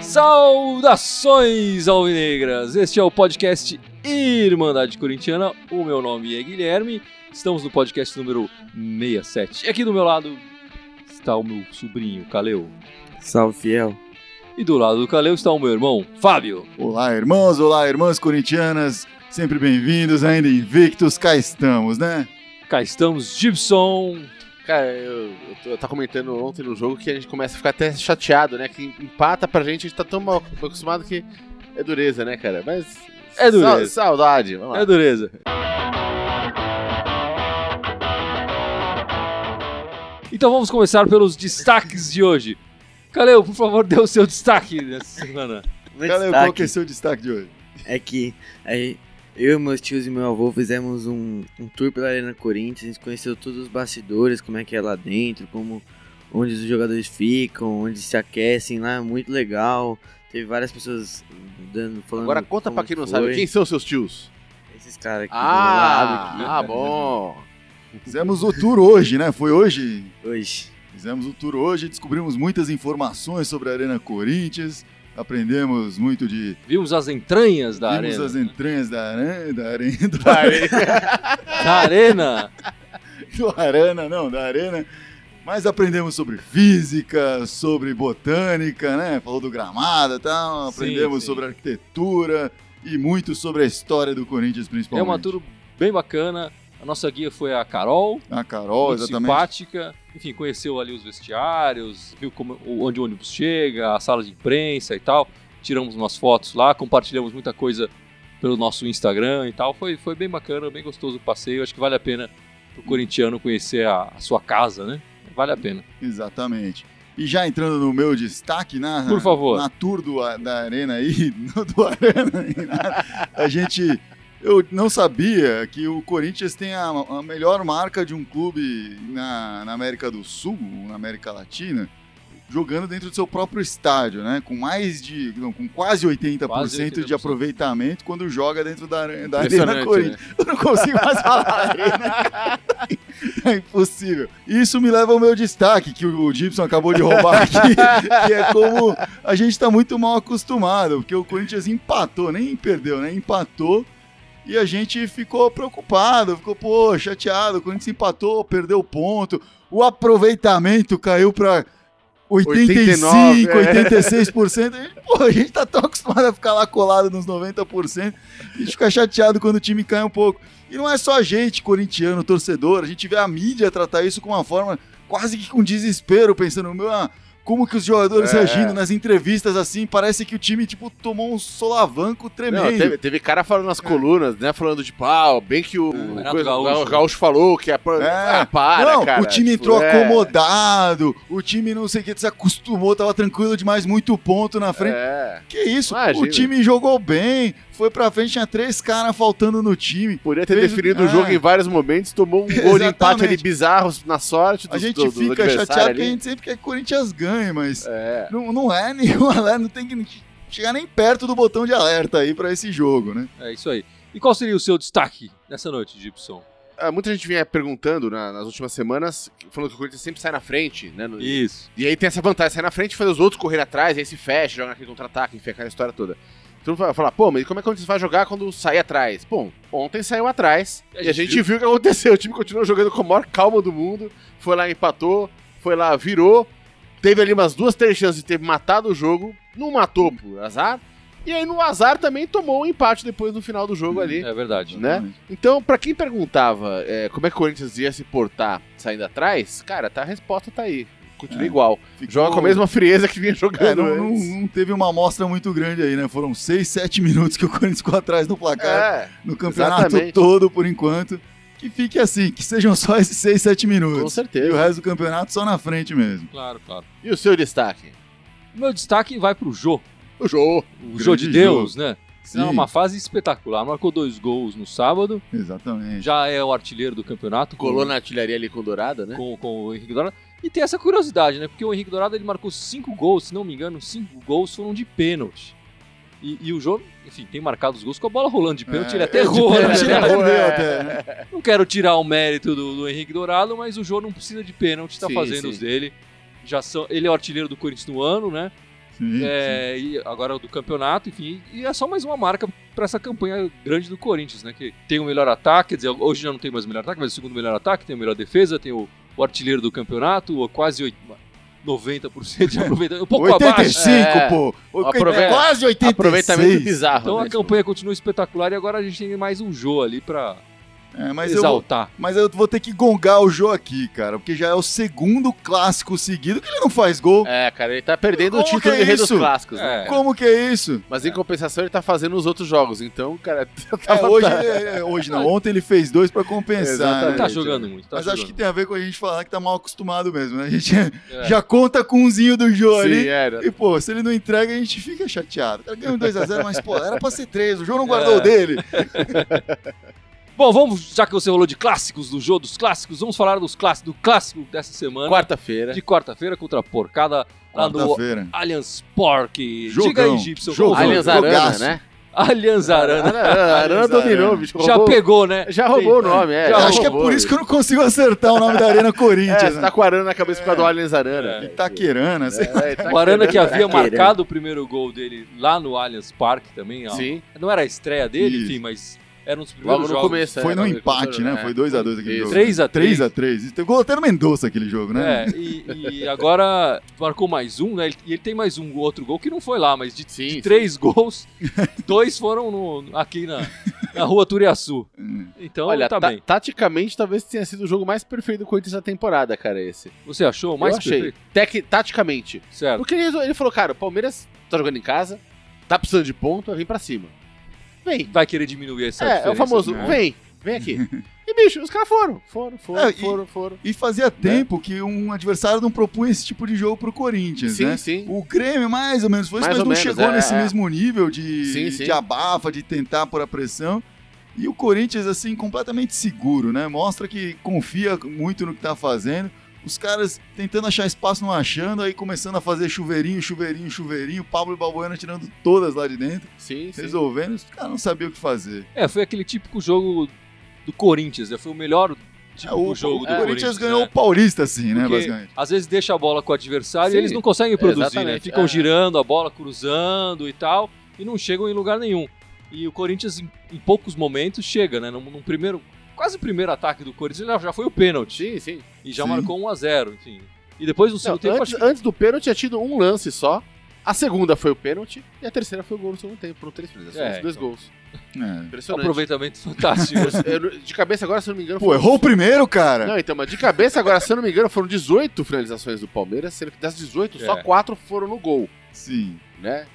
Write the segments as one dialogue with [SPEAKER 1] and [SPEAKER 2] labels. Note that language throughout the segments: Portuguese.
[SPEAKER 1] Saudações alvinegras! Este é o podcast Irmandade Corintiana. O meu nome é Guilherme. Estamos no podcast número 67. E aqui do meu lado está o meu sobrinho, Caleu.
[SPEAKER 2] Salve, fiel.
[SPEAKER 1] E do lado do Caleu está o meu irmão, Fábio.
[SPEAKER 3] Olá, irmãos, olá, irmãs corintianas. Sempre bem-vindos, ainda invictos, cá estamos, né?
[SPEAKER 1] Cá estamos, Gibson.
[SPEAKER 4] Cara, eu, eu, tô- eu tava comentando ontem no jogo que a gente começa a ficar até chateado, né? Que empata pra gente, a gente tá tão mal acostumado que é dureza, né, cara? Mas.
[SPEAKER 1] É dureza.
[SPEAKER 4] sa- saudade, vamos lá.
[SPEAKER 1] É dureza. Então vamos começar pelos destaques de hoje. Caleu, por favor, dê o seu destaque nessa semana.
[SPEAKER 2] Meu
[SPEAKER 3] Cara, qual
[SPEAKER 2] destaque
[SPEAKER 3] que é o seu destaque de hoje?
[SPEAKER 2] é que aí, eu, meus tios e meu avô fizemos um, um tour pela Arena Corinthians. A gente conheceu todos os bastidores, como é que é lá dentro, como onde os jogadores ficam, onde se aquecem lá, muito legal. Teve várias pessoas dando, falando.
[SPEAKER 4] Agora conta pra quem não
[SPEAKER 2] foi.
[SPEAKER 4] sabe, quem são seus tios?
[SPEAKER 2] Esses caras aqui
[SPEAKER 4] Ah,
[SPEAKER 2] do lado
[SPEAKER 4] ah, bom.
[SPEAKER 3] Fizemos o tour hoje, né? Foi hoje.
[SPEAKER 2] aqui. Hoje.
[SPEAKER 3] Fizemos o tour hoje, descobrimos muitas informações sobre a Arena Corinthians, aprendemos muito de.
[SPEAKER 1] Vimos as entranhas da
[SPEAKER 3] vimos
[SPEAKER 1] arena.
[SPEAKER 3] as entranhas da Arena. Da Arena. Da,
[SPEAKER 1] Da arena.
[SPEAKER 3] do Arana, não, da Arena. Mas aprendemos sobre física, sobre botânica, né? Falou do gramado e tal.
[SPEAKER 1] Sim,
[SPEAKER 3] Aprendemos
[SPEAKER 1] sim.
[SPEAKER 3] sobre arquitetura e muito sobre a história do Corinthians,
[SPEAKER 1] É
[SPEAKER 3] principalmente.
[SPEAKER 1] uma tour bem bacana. A nossa guia foi a Carol,
[SPEAKER 3] A Carol, exatamente.
[SPEAKER 1] simpática. Enfim, conheceu ali os vestiários, viu como, onde o ônibus chega, a sala de imprensa e tal. Tiramos umas fotos lá, compartilhamos muita coisa pelo nosso Instagram e tal. Foi, foi bem bacana, bem gostoso o passeio. Acho que vale a pena pro corintiano conhecer a, a sua casa, né? Vale a pena.
[SPEAKER 3] Exatamente. E já entrando no meu destaque, na,
[SPEAKER 1] Por favor.
[SPEAKER 3] na tour do, da Arena aí, do Arena, na- a gente. Eu não sabia que o Corinthians tem a, a melhor marca de um clube na, na América do Sul, na América Latina, jogando dentro do seu próprio estádio, né? Com mais de. Não, com quase 80%,
[SPEAKER 1] Quase 80%.
[SPEAKER 3] de aproveitamento quando joga dentro da, da Arena Corinthians.
[SPEAKER 4] né?
[SPEAKER 3] Eu não consigo mais falar arena. É impossível. Isso me leva ao meu destaque, que o Gibson acabou de roubar aqui, que é como a gente tá muito mal acostumado, porque o Corinthians empatou, nem perdeu, né? Empatou. E a gente ficou preocupado, ficou, pô, chateado. O Corinthians empatou, perdeu ponto. O aproveitamento caiu pra 85,
[SPEAKER 4] 89, é.
[SPEAKER 3] 86%. A gente, pô, a gente tá tão acostumado a ficar lá colado nos 90%. A gente fica chateado quando o time cai um pouco. E não é só a gente, corintiano, torcedor, a gente vê a mídia tratar isso com uma forma quase que com desespero, pensando, meu, ah, como que os jogadores
[SPEAKER 4] É.
[SPEAKER 3] reagindo nas entrevistas assim, parece que o time, tipo, tomou um solavanco tremendo.
[SPEAKER 4] Não, teve, teve cara falando nas colunas, né? Falando de pau, bem que o, coisa-
[SPEAKER 1] Gaúcho.
[SPEAKER 4] o Gaúcho falou que é. pra-
[SPEAKER 3] É.
[SPEAKER 4] Ah, para,
[SPEAKER 3] não,
[SPEAKER 4] cara.
[SPEAKER 3] o time entrou
[SPEAKER 4] é.
[SPEAKER 3] acomodado, o time não sei o que, se acostumou, tava tranquilo demais, muito ponto na frente.
[SPEAKER 4] É.
[SPEAKER 3] Que isso,
[SPEAKER 4] Imagina.
[SPEAKER 3] o time jogou bem, foi pra frente, tinha três caras faltando no time.
[SPEAKER 4] Podia ter
[SPEAKER 3] Fez-
[SPEAKER 4] definido
[SPEAKER 3] é.
[SPEAKER 4] o jogo em vários momentos, tomou um gol de empate ali bizarro na sorte do,
[SPEAKER 3] A gente
[SPEAKER 4] do, do
[SPEAKER 3] fica chateado
[SPEAKER 4] ali.
[SPEAKER 3] porque a gente sempre quer que o Corinthians ganhe, mas
[SPEAKER 4] É.
[SPEAKER 3] não, não é nenhum alerta, não tem que chegar nem perto do botão de alerta aí pra esse jogo, né?
[SPEAKER 1] É isso aí. E qual seria o seu destaque nessa noite, Gibson?
[SPEAKER 4] Ah, Muita gente vinha perguntando na- nas últimas semanas, falando que o Corinthians sempre sai na frente, né? no-
[SPEAKER 1] Isso.
[SPEAKER 4] E aí tem essa vantagem, sai na frente e faz os outros correr atrás, aí se fecha, joga aquele contra-ataque, enfim, aquela história toda. Então vai falar, pô, mas como é que o Corinthians vai jogar quando sair atrás? Bom, ontem saiu atrás
[SPEAKER 1] A
[SPEAKER 4] e a
[SPEAKER 1] gente
[SPEAKER 4] viu o que aconteceu. O time continuou jogando com a maior calma do mundo, foi lá, empatou, foi lá, virou, teve ali umas duas, três chances de ter matado o jogo, não matou por azar, e aí no azar também tomou um empate depois no final do jogo ali.
[SPEAKER 1] É verdade.
[SPEAKER 4] Né? Então, pra quem perguntava é, como é que o Corinthians ia se portar saindo atrás, cara, tá, a resposta tá aí. Continua
[SPEAKER 3] É.
[SPEAKER 4] igual.
[SPEAKER 3] Ficou-
[SPEAKER 4] Joga com a mesma frieza que vinha
[SPEAKER 3] É,
[SPEAKER 4] jogando
[SPEAKER 3] não, não-
[SPEAKER 4] antes.
[SPEAKER 3] não teve uma amostra muito grande aí, né? Foram 6, 7 minutos que o Corinthians ficou atrás do placar
[SPEAKER 4] É,
[SPEAKER 3] no campeonato
[SPEAKER 4] exatamente.
[SPEAKER 3] todo, por enquanto. Que fique assim, que sejam só esses 6, 7 minutos.
[SPEAKER 4] com
[SPEAKER 3] E o
[SPEAKER 4] certeza.
[SPEAKER 3] resto do campeonato só na frente mesmo.
[SPEAKER 1] Claro, claro.
[SPEAKER 4] E o seu destaque?
[SPEAKER 1] O meu destaque vai pro Jô.
[SPEAKER 4] O jogo.
[SPEAKER 1] O Jô de Deus, né?
[SPEAKER 3] Sim,
[SPEAKER 1] É uma fase espetacular. Marcou dois gols no sábado.
[SPEAKER 3] exatamente.
[SPEAKER 1] Já é o artilheiro do campeonato. com-
[SPEAKER 4] Colou na artilharia ali com Dourada, né?
[SPEAKER 1] com, com o Henrique Dourado. E tem essa curiosidade, né? Porque o Henrique Dourado ele marcou cinco gols, se não me engano, cinco gols foram de pênalti. E, e o Jô, enfim, tem marcado os gols com a bola rolando de pênalti.
[SPEAKER 3] É,
[SPEAKER 1] ele até
[SPEAKER 3] de
[SPEAKER 1] errou, né?
[SPEAKER 3] ele
[SPEAKER 1] Ele errou.
[SPEAKER 4] é.
[SPEAKER 3] né?
[SPEAKER 1] Não quero tirar o mérito do, do Henrique Dourado, mas o Jô não precisa de pênalti, tá
[SPEAKER 4] Sim,
[SPEAKER 1] fazendo
[SPEAKER 4] sim.
[SPEAKER 1] os dele. Já são, ele é o artilheiro do Corinthians no ano, né?
[SPEAKER 3] Sim,
[SPEAKER 1] É, e agora do campeonato, enfim, e é só mais uma marca para essa campanha grande do Corinthians, né? Que tem o melhor ataque, quer dizer, hoje já não tem mais o melhor ataque, mas o segundo melhor ataque, tem a melhor defesa, tem o, o artilheiro do campeonato, o quase oit- 90% de aproveitamento, um pouco abaixo.
[SPEAKER 3] 85,
[SPEAKER 4] É.
[SPEAKER 3] pô.
[SPEAKER 4] Aprove-
[SPEAKER 3] Quase 86.
[SPEAKER 4] Aproveitamento bizarro.
[SPEAKER 1] Então
[SPEAKER 4] né?
[SPEAKER 1] a campanha continua espetacular e agora a gente tem mais um Jô ali pra
[SPEAKER 3] É, mas, eu vou,
[SPEAKER 1] exaltar.
[SPEAKER 3] mas eu vou ter que gongar o Jô aqui, cara, porque já é o segundo clássico seguido que ele não faz gol.
[SPEAKER 4] É, cara, ele tá perdendo
[SPEAKER 3] Como
[SPEAKER 4] o título
[SPEAKER 3] é
[SPEAKER 4] de rei dos clássicos. né?
[SPEAKER 1] É.
[SPEAKER 3] Como que é isso?
[SPEAKER 4] Mas em compensação ele tá fazendo os outros jogos. Então, cara,
[SPEAKER 3] É,
[SPEAKER 4] tava-
[SPEAKER 3] hoje, é, hoje não, ontem ele fez dois pra compensar. Né?
[SPEAKER 1] Tá jogando muito, tá
[SPEAKER 3] Mas acho que
[SPEAKER 1] jogando.
[SPEAKER 3] tem a ver com a gente falar que tá mal acostumado mesmo, né? A gente
[SPEAKER 1] É.
[SPEAKER 3] já conta com umzinho do Jô ali.
[SPEAKER 4] Sim, era.
[SPEAKER 3] E, pô, se ele não entrega, a gente fica chateado. O cara ganhou um 2x0, mas, pô, era pra ser 3. O Jô não guardou
[SPEAKER 1] É.
[SPEAKER 3] o dele.
[SPEAKER 1] Bom, vamos, já que você falou de clássicos, do jogo dos clássicos, vamos falar dos clássicos, do clássico dessa semana.
[SPEAKER 4] Quarta-feira.
[SPEAKER 1] De quarta-feira contra a porcada lá no
[SPEAKER 3] Quarta-feira.
[SPEAKER 1] Allianz.
[SPEAKER 3] Jogão,
[SPEAKER 1] Diga aí, Gibson.
[SPEAKER 3] jogão.
[SPEAKER 4] Allianz Arana,
[SPEAKER 3] jogaço.
[SPEAKER 4] né?
[SPEAKER 1] Allianz Arana.
[SPEAKER 4] Arana, Arana dominou, bicho.
[SPEAKER 1] Já
[SPEAKER 4] roubou-
[SPEAKER 1] pegou, né?
[SPEAKER 4] Já roubou o nome, é.
[SPEAKER 1] Já
[SPEAKER 4] já
[SPEAKER 3] acho que é
[SPEAKER 4] roubou,
[SPEAKER 3] por isso que eu não consigo acertar o nome da Arena
[SPEAKER 4] É,
[SPEAKER 3] Corinthians.
[SPEAKER 4] você
[SPEAKER 3] né?
[SPEAKER 4] tá com a Arana na cabeça por causa do Allianz Arana.
[SPEAKER 1] É.
[SPEAKER 3] Itaquerana, lá.
[SPEAKER 4] É, Itaquerana.
[SPEAKER 1] O Arana que havia
[SPEAKER 2] Tá
[SPEAKER 1] marcado o primeiro gol dele lá no Allianz Parque também. ó.
[SPEAKER 4] Sim.
[SPEAKER 1] Não era a estreia dele,
[SPEAKER 3] Isso.
[SPEAKER 1] enfim, mas era um dos primeiros
[SPEAKER 4] Logo no
[SPEAKER 1] jogos.
[SPEAKER 4] começo.
[SPEAKER 3] Foi
[SPEAKER 4] é,
[SPEAKER 3] no empate, né?
[SPEAKER 4] é.
[SPEAKER 3] Foi 2x2 aquele jogo.
[SPEAKER 1] 3 a 3
[SPEAKER 3] 3x3. Teve gol até no Mendonça aquele jogo, né?
[SPEAKER 1] É, e, e agora marcou mais um, né? E ele tem mais um outro gol que não foi lá, mas de,
[SPEAKER 4] Sim,
[SPEAKER 1] de
[SPEAKER 4] sim.
[SPEAKER 1] três gols, dois foram no- aqui na, na rua Turiaçu.
[SPEAKER 3] Hum.
[SPEAKER 1] Então
[SPEAKER 4] Olha,
[SPEAKER 1] tá bem.
[SPEAKER 4] taticamente talvez tenha sido o jogo mais perfeito do Corinthians da temporada, cara, esse.
[SPEAKER 1] Você achou mais
[SPEAKER 4] eu achei.
[SPEAKER 1] perfeito?
[SPEAKER 4] Tec- taticamente.
[SPEAKER 1] Certo.
[SPEAKER 4] Porque ele, ele falou, cara, o Palmeiras tá jogando em casa, tá precisando de ponto, vem pra cima. Vem.
[SPEAKER 1] Vai querer diminuir essa
[SPEAKER 4] É, é o famoso,
[SPEAKER 1] né?
[SPEAKER 4] vem, vem aqui. E, bicho, os caras foram, foram, foram,
[SPEAKER 3] É, e-
[SPEAKER 4] foram, foram.
[SPEAKER 3] E fazia tempo que um adversário não propunha esse tipo de jogo pro Corinthians,
[SPEAKER 4] Sim,
[SPEAKER 3] né?
[SPEAKER 4] sim.
[SPEAKER 3] O Grêmio mais ou menos foi isso, mas não
[SPEAKER 4] menos,
[SPEAKER 3] chegou
[SPEAKER 4] é,
[SPEAKER 3] nesse
[SPEAKER 4] é.
[SPEAKER 3] mesmo nível de,
[SPEAKER 4] Sim, sim.
[SPEAKER 3] de abafa, de tentar por a pressão. E o Corinthians, assim, completamente seguro, né? Mostra que confia muito no que tá fazendo. Os caras tentando achar espaço, não achando, aí começando a fazer chuveirinho, chuveirinho, chuveirinho. Pablo e Balbuena tirando todas lá de dentro,
[SPEAKER 4] Sim, sim.
[SPEAKER 3] resolvendo. Os caras não sabiam o que fazer.
[SPEAKER 1] É, foi aquele típico jogo do Corinthians, né? Foi o melhor
[SPEAKER 3] É, o,
[SPEAKER 1] típico jogo
[SPEAKER 3] o
[SPEAKER 1] do
[SPEAKER 3] Corinthians ganhou
[SPEAKER 1] né?
[SPEAKER 3] o Paulista, assim, né? Basicamente.
[SPEAKER 1] às vezes deixa a bola com o adversário
[SPEAKER 4] Sim,
[SPEAKER 1] e eles não conseguem produzir, né? Ficam
[SPEAKER 4] é.
[SPEAKER 1] girando a bola, cruzando e tal, e não chegam em lugar nenhum. E o Corinthians, em, em poucos momentos, chega, né? Num, num primeiro, quase primeiro ataque do Corinthians, já foi o pênalti.
[SPEAKER 4] Sim, sim.
[SPEAKER 1] E já
[SPEAKER 3] Sim.
[SPEAKER 1] marcou 1 a 0 enfim. E depois no
[SPEAKER 4] Não,
[SPEAKER 1] segundo tempo,
[SPEAKER 4] antes,
[SPEAKER 1] acho que
[SPEAKER 4] antes do pênalti tinha tido um lance só. A segunda foi o pênalti e a terceira foi o gol no segundo tempo. Foram três finalizações,
[SPEAKER 1] É,
[SPEAKER 4] dois
[SPEAKER 1] então.
[SPEAKER 4] gols.
[SPEAKER 3] É.
[SPEAKER 1] um
[SPEAKER 4] Impressionante.
[SPEAKER 1] aproveitamento fantástico.
[SPEAKER 4] Eu- de cabeça agora, se eu não me engano,
[SPEAKER 3] Pô,
[SPEAKER 4] foram-
[SPEAKER 3] errou o primeiro, cara.
[SPEAKER 4] Não, então, mas de cabeça agora, se eu não me engano, foram 18 finalizações do Palmeiras, sendo que das 18, só
[SPEAKER 1] É.
[SPEAKER 4] 4 foram no gol,
[SPEAKER 3] Sim.
[SPEAKER 4] né?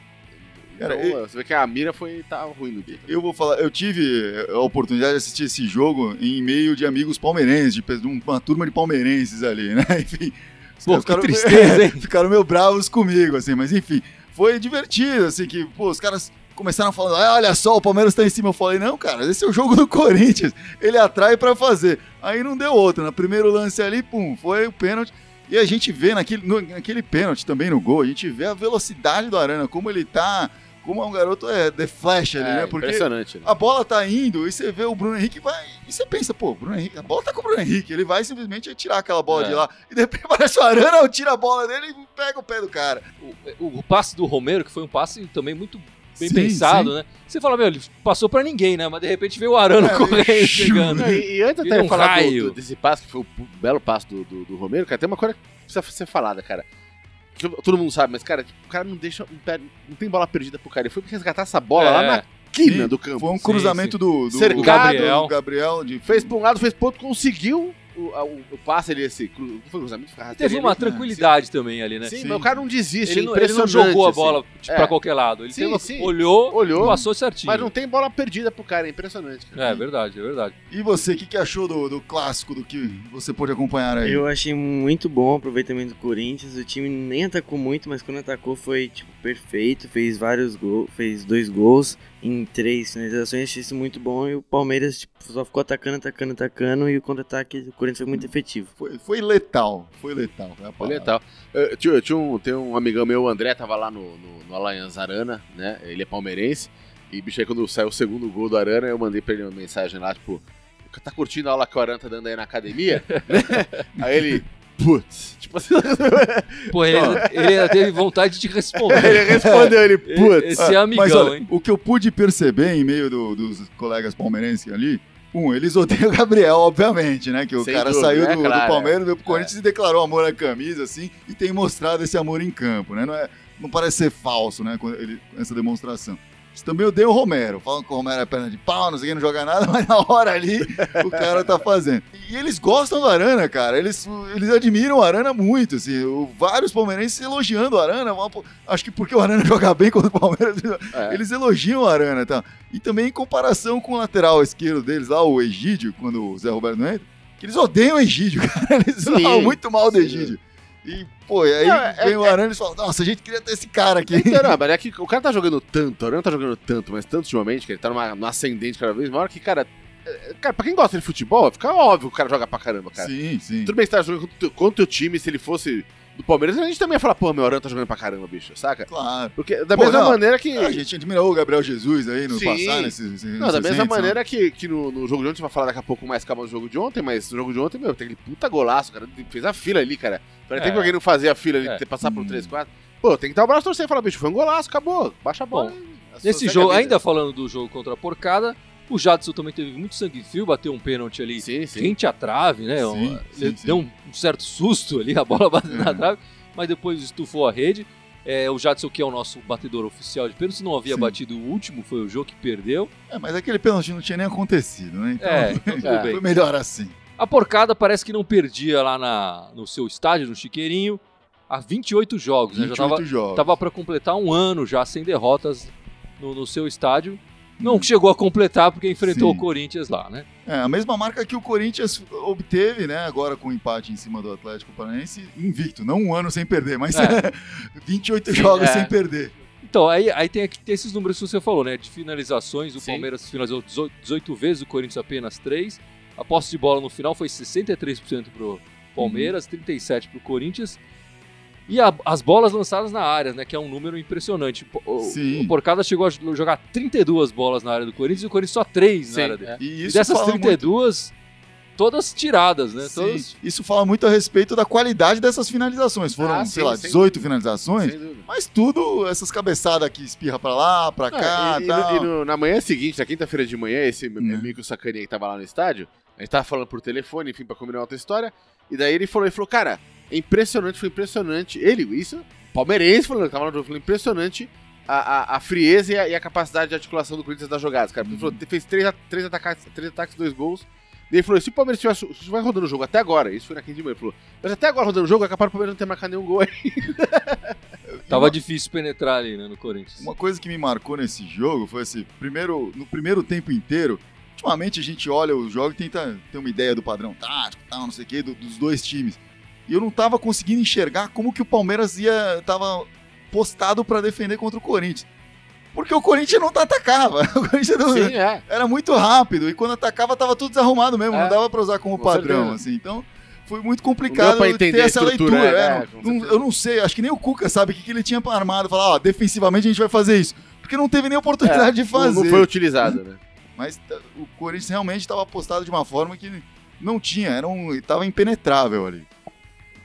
[SPEAKER 3] Cara,
[SPEAKER 4] Então, você vê que a mira foi tá ruim no dia.
[SPEAKER 3] Eu vou falar, eu tive a oportunidade de assistir esse jogo em meio de amigos palmeirenses, de uma turma de palmeirenses ali, né? Enfim.
[SPEAKER 1] Pô, que tristeza, hein?
[SPEAKER 3] ficaram meio bravos comigo, assim, mas enfim, foi divertido, assim, que, pô, os caras começaram falando, ah, olha só, o Palmeiras tá em cima. Eu falei, não, cara, esse é o jogo do Corinthians, ele atrai pra fazer. Aí não deu outra, no primeiro lance ali, pum, foi o pênalti. E a gente vê naquele, no- naquele pênalti também no gol, a gente vê a velocidade do Arana, como ele tá, como é um garoto é, de flash ali,
[SPEAKER 4] É,
[SPEAKER 3] né? Porque
[SPEAKER 4] impressionante. né?
[SPEAKER 3] a bola tá indo e você vê o Bruno Henrique vai. E você pensa, pô, Bruno Henrique, a bola tá com o Bruno Henrique. Ele vai simplesmente tirar aquela bola
[SPEAKER 1] É.
[SPEAKER 3] de lá. E de repente aparece o Arana, tira a bola dele e pega o pé do cara.
[SPEAKER 1] o, o passe do Romero, que foi um passe também muito bem
[SPEAKER 3] Sim,
[SPEAKER 1] pensado,
[SPEAKER 3] sim.
[SPEAKER 1] né? Você fala, meu, ele passou pra ninguém, né? Mas de repente veio o Arana
[SPEAKER 3] É,
[SPEAKER 1] correndo,
[SPEAKER 3] ele-
[SPEAKER 1] chegando.
[SPEAKER 4] E, e antes até
[SPEAKER 1] um
[SPEAKER 4] falar do,
[SPEAKER 1] raio.
[SPEAKER 4] do- desse passe, que foi o belo passe do, do, do Romero, cara, tem uma coisa que precisa ser falada, cara. Todo mundo sabe, mas, cara, tipo, o cara não deixa. Não, tem bola perdida pro cara. Ele foi resgatar essa bola
[SPEAKER 1] É.
[SPEAKER 4] lá na quina
[SPEAKER 3] Sim,
[SPEAKER 4] do campo.
[SPEAKER 3] Foi um
[SPEAKER 1] Sim,
[SPEAKER 3] cruzamento do, do,
[SPEAKER 4] Cercado.
[SPEAKER 3] do
[SPEAKER 1] Gabriel.
[SPEAKER 3] do Gabriel de,
[SPEAKER 4] Fez pra um lado, fez pro outro, conseguiu o, a- o, o passe ali, esse. cru- foi cruzamento,
[SPEAKER 1] Teve uma
[SPEAKER 4] ali.
[SPEAKER 1] tranquilidade também ali, né?
[SPEAKER 4] Sim,
[SPEAKER 3] Sim.
[SPEAKER 4] mas o cara não desiste,
[SPEAKER 1] Ele
[SPEAKER 4] é
[SPEAKER 1] não, ele não jogou a
[SPEAKER 4] assim.
[SPEAKER 1] bola tipo,
[SPEAKER 4] É.
[SPEAKER 1] pra qualquer lado. Ele
[SPEAKER 4] Sim,
[SPEAKER 1] teve-
[SPEAKER 4] sim.
[SPEAKER 1] olhou,
[SPEAKER 4] Olhou.
[SPEAKER 1] passou certinho.
[SPEAKER 4] Mas não tem bola perdida pro cara, é impressionante. Cara.
[SPEAKER 1] É verdade, é verdade.
[SPEAKER 3] E você, o que, que achou do, do clássico, do que você pôde acompanhar aí?
[SPEAKER 2] Eu achei muito bom o aproveitamento do Corinthians. O time nem atacou muito, mas quando atacou foi tipo perfeito. Fez vários gols, fez dois gols. Em três finalizações, achei isso muito bom. E o Palmeiras tipo, só ficou atacando, atacando, atacando. E o contra-ataque do Corinthians foi muito efetivo.
[SPEAKER 3] Foi, foi letal, foi letal. é a
[SPEAKER 4] Foi
[SPEAKER 3] palavra.
[SPEAKER 4] legal. Eu, tinha, tinha um, tem um amigão meu, o André, tava lá no, no, no Allianz Arana, né? Ele é palmeirense. E, bicho, aí quando saiu o segundo gol do Arana, eu mandei pra ele uma mensagem lá, tipo, tá curtindo a aula que o Arana tá dando aí na academia? Né? aí ele, putz, tipo assim,
[SPEAKER 1] Pô, ele, ele ainda teve vontade de responder.
[SPEAKER 4] ele respondeu, ele, putz.
[SPEAKER 1] Esse é amigão,
[SPEAKER 3] Mas olha,
[SPEAKER 1] hein?
[SPEAKER 3] o que eu pude perceber em meio do- dos colegas palmeirenses ali, um, eles odeiam o Gabriel, obviamente, né? Que o
[SPEAKER 4] Sem
[SPEAKER 3] cara
[SPEAKER 4] dúvida,
[SPEAKER 3] saiu
[SPEAKER 4] é
[SPEAKER 3] do,
[SPEAKER 4] claro,
[SPEAKER 3] do Palmeiras,
[SPEAKER 4] é.
[SPEAKER 3] veio pro Corinthians e declarou amor à camisa, assim, e tem mostrado esse amor em campo, né? Não, é, não parece ser falso, né? ele- essa demonstração. Eles também odeiam o Romero. Falam que o Romero é perna de pau, não sei o que, não joga nada, mas na hora ali o cara tá fazendo. E eles gostam do Arana, cara. Eles, eles admiram o Arana muito, assim. o- vários palmeirenses elogiando o Arana. Acho que porque o Arana joga bem contra o Palmeiras,
[SPEAKER 4] É.
[SPEAKER 3] eles elogiam o Arana, tá? E também em comparação com o lateral esquerdo deles, lá, o Egídio, quando o Zé Roberto não entra, que eles odeiam o Egídio, cara. Eles
[SPEAKER 4] Sim,
[SPEAKER 3] falam muito mal do. Egídio. E, pô, e aí
[SPEAKER 4] Não, é-
[SPEAKER 3] vem o Arana e fala, nossa, a gente queria ter esse cara aqui.
[SPEAKER 4] Então, não, mas é que o cara tá jogando tanto, o Arana tá jogando tanto, mas tanto ultimamente, que ele tá numa, numa ascendente cada vez maior, que, cara, é- cara, pra quem gosta de futebol, fica óbvio que o cara joga pra caramba, cara.
[SPEAKER 3] Sim, sim.
[SPEAKER 4] Tudo bem que você tá jogando contra o teu- contra o teu time, se ele fosse do Palmeiras, a gente também ia falar, pô, meu Arana tá jogando pra caramba, bicho, saca?
[SPEAKER 3] Claro.
[SPEAKER 4] Porque da
[SPEAKER 3] Pô,
[SPEAKER 4] mesma
[SPEAKER 3] não,
[SPEAKER 4] maneira que...
[SPEAKER 3] A gente admirou o Gabriel Jesus aí no
[SPEAKER 4] Sim.
[SPEAKER 3] passado, nesse, nesse,
[SPEAKER 4] Não, da mesma
[SPEAKER 3] entes,
[SPEAKER 4] maneira que, que no, no jogo de ontem, você vai falar daqui a pouco mais calma do jogo de ontem, mas no jogo de ontem, meu, tem aquele puta golaço, cara, fez a fila ali, cara. Pra
[SPEAKER 1] É.
[SPEAKER 4] tem pra alguém não fazer a fila ali,
[SPEAKER 1] É.
[SPEAKER 4] ter passar por
[SPEAKER 3] Hum.
[SPEAKER 4] 3, 4. Pô, tem que dar o braço a torcer e falar, bicho, foi um golaço, acabou, baixa a bola.
[SPEAKER 1] Bom, Nesse
[SPEAKER 4] a
[SPEAKER 1] jogo, ainda falando do jogo contra a porcada, o Jadson também teve muito sangue frio, bateu um pênalti ali
[SPEAKER 4] Sim, sim.
[SPEAKER 1] rente à trave, né?
[SPEAKER 3] Sim,
[SPEAKER 1] ele. Deu um, certo susto ali, a bola bateu na
[SPEAKER 3] É.
[SPEAKER 1] trave, mas depois estufou a rede. É, o Jadson, que é o nosso batedor oficial de pênalti, não havia
[SPEAKER 3] Sim.
[SPEAKER 1] batido o último, foi o jogo que perdeu.
[SPEAKER 3] É, mas aquele pênalti não tinha nem acontecido, né? Então,
[SPEAKER 1] É, então
[SPEAKER 3] foi melhor assim.
[SPEAKER 1] A porcada parece que não perdia lá na, no seu estádio, no Chiqueirinho, há 28 jogos, né? Já
[SPEAKER 3] 28
[SPEAKER 1] tava,
[SPEAKER 3] jogos.
[SPEAKER 1] tava para completar um ano já sem derrotas no, no seu estádio. Não chegou a completar porque enfrentou
[SPEAKER 3] Sim.
[SPEAKER 1] o Corinthians lá, né?
[SPEAKER 3] É, a mesma marca que o Corinthians obteve, né? Agora com o empate em cima do Atlético Paranaense, invicto. Não um ano sem perder, mas
[SPEAKER 1] É.
[SPEAKER 3] 28 jogos
[SPEAKER 1] é.
[SPEAKER 3] sem perder.
[SPEAKER 1] Então, aí, aí tem, tem esses números que você falou, né? De finalizações, o
[SPEAKER 4] Sim.
[SPEAKER 1] Palmeiras finalizou 18, 18 vezes, o Corinthians apenas 3. A posse de bola no final foi 63% pro Palmeiras, 37% pro Corinthians. E a- as bolas lançadas na área, né? Que é um número impressionante. O,
[SPEAKER 3] Sim.
[SPEAKER 1] o Porcada chegou a jogar 32 bolas na área do Corinthians e o Corinthians só 3
[SPEAKER 4] Sim,
[SPEAKER 1] na área dele.
[SPEAKER 4] é.
[SPEAKER 3] E
[SPEAKER 1] E dessas
[SPEAKER 3] fala
[SPEAKER 1] 32, todas tiradas, né?
[SPEAKER 3] muito,
[SPEAKER 1] Todas
[SPEAKER 3] Sim, isso fala muito a respeito da qualidade dessas finalizações. Foram,
[SPEAKER 4] Ah,
[SPEAKER 3] sei
[SPEAKER 4] sim,
[SPEAKER 3] lá,
[SPEAKER 4] sem
[SPEAKER 3] 18 finalizações.
[SPEAKER 4] Sem dúvida.
[SPEAKER 3] Mas tudo, essas cabeçadas que espirra pra lá, pra cá,
[SPEAKER 4] Ah, e, e
[SPEAKER 3] tal.
[SPEAKER 4] no- e no- na manhã seguinte, na quinta-feira de manhã, esse
[SPEAKER 3] É.
[SPEAKER 4] amigo sacaninha que tava lá no estádio, a gente tava falando por telefone, enfim, pra combinar outra história, e daí ele falou, ele falou, cara, impressionante, foi impressionante, ele, isso, palmeirense falando, jogo, falou, impressionante a, a, a frieza e a, e a capacidade de articulação do Corinthians das jogadas, cara. Ele
[SPEAKER 3] Uhum.
[SPEAKER 4] falou, fez três, três, ataques, três ataques, dois gols, e ele falou, se o Palmeiras tivesse, se estiver rodando o jogo até agora, isso foi na quinta de manhã, ele falou, mas até agora rodando o jogo, é capaz do Palmeiras não ter marcado nenhum gol aí.
[SPEAKER 1] tava
[SPEAKER 3] uma-
[SPEAKER 1] difícil penetrar ali, né? No Corinthians.
[SPEAKER 3] Uma coisa que me marcou nesse jogo foi assim, primeiro, no primeiro tempo inteiro, ultimamente a gente olha o jogo e tenta ter uma ideia do padrão tático, tal, não sei o quê, do- dos dois times. E eu não tava conseguindo enxergar como que o Palmeiras ia tava postado pra defender contra o Corinthians. Porque o Corinthians não atacava. O Corinthians não-
[SPEAKER 4] Sim, é.
[SPEAKER 3] era muito rápido e quando atacava tava tudo desarrumado mesmo,
[SPEAKER 4] É.
[SPEAKER 3] não dava pra usar como
[SPEAKER 4] Com
[SPEAKER 3] padrão, assim. Então, foi muito complicado ter essa leitura.
[SPEAKER 4] é,
[SPEAKER 3] é,
[SPEAKER 4] com
[SPEAKER 3] não- eu não sei, acho que nem o Cuca sabe o que, que ele tinha armado. Falar, ó, defensivamente a gente vai fazer isso. Porque não teve nem oportunidade de
[SPEAKER 4] É, Não-
[SPEAKER 3] fazer.
[SPEAKER 4] Não foi utilizado, né?
[SPEAKER 3] Mas o Corinthians realmente estava apostado de uma forma que não tinha, era um, tava impenetrável ali.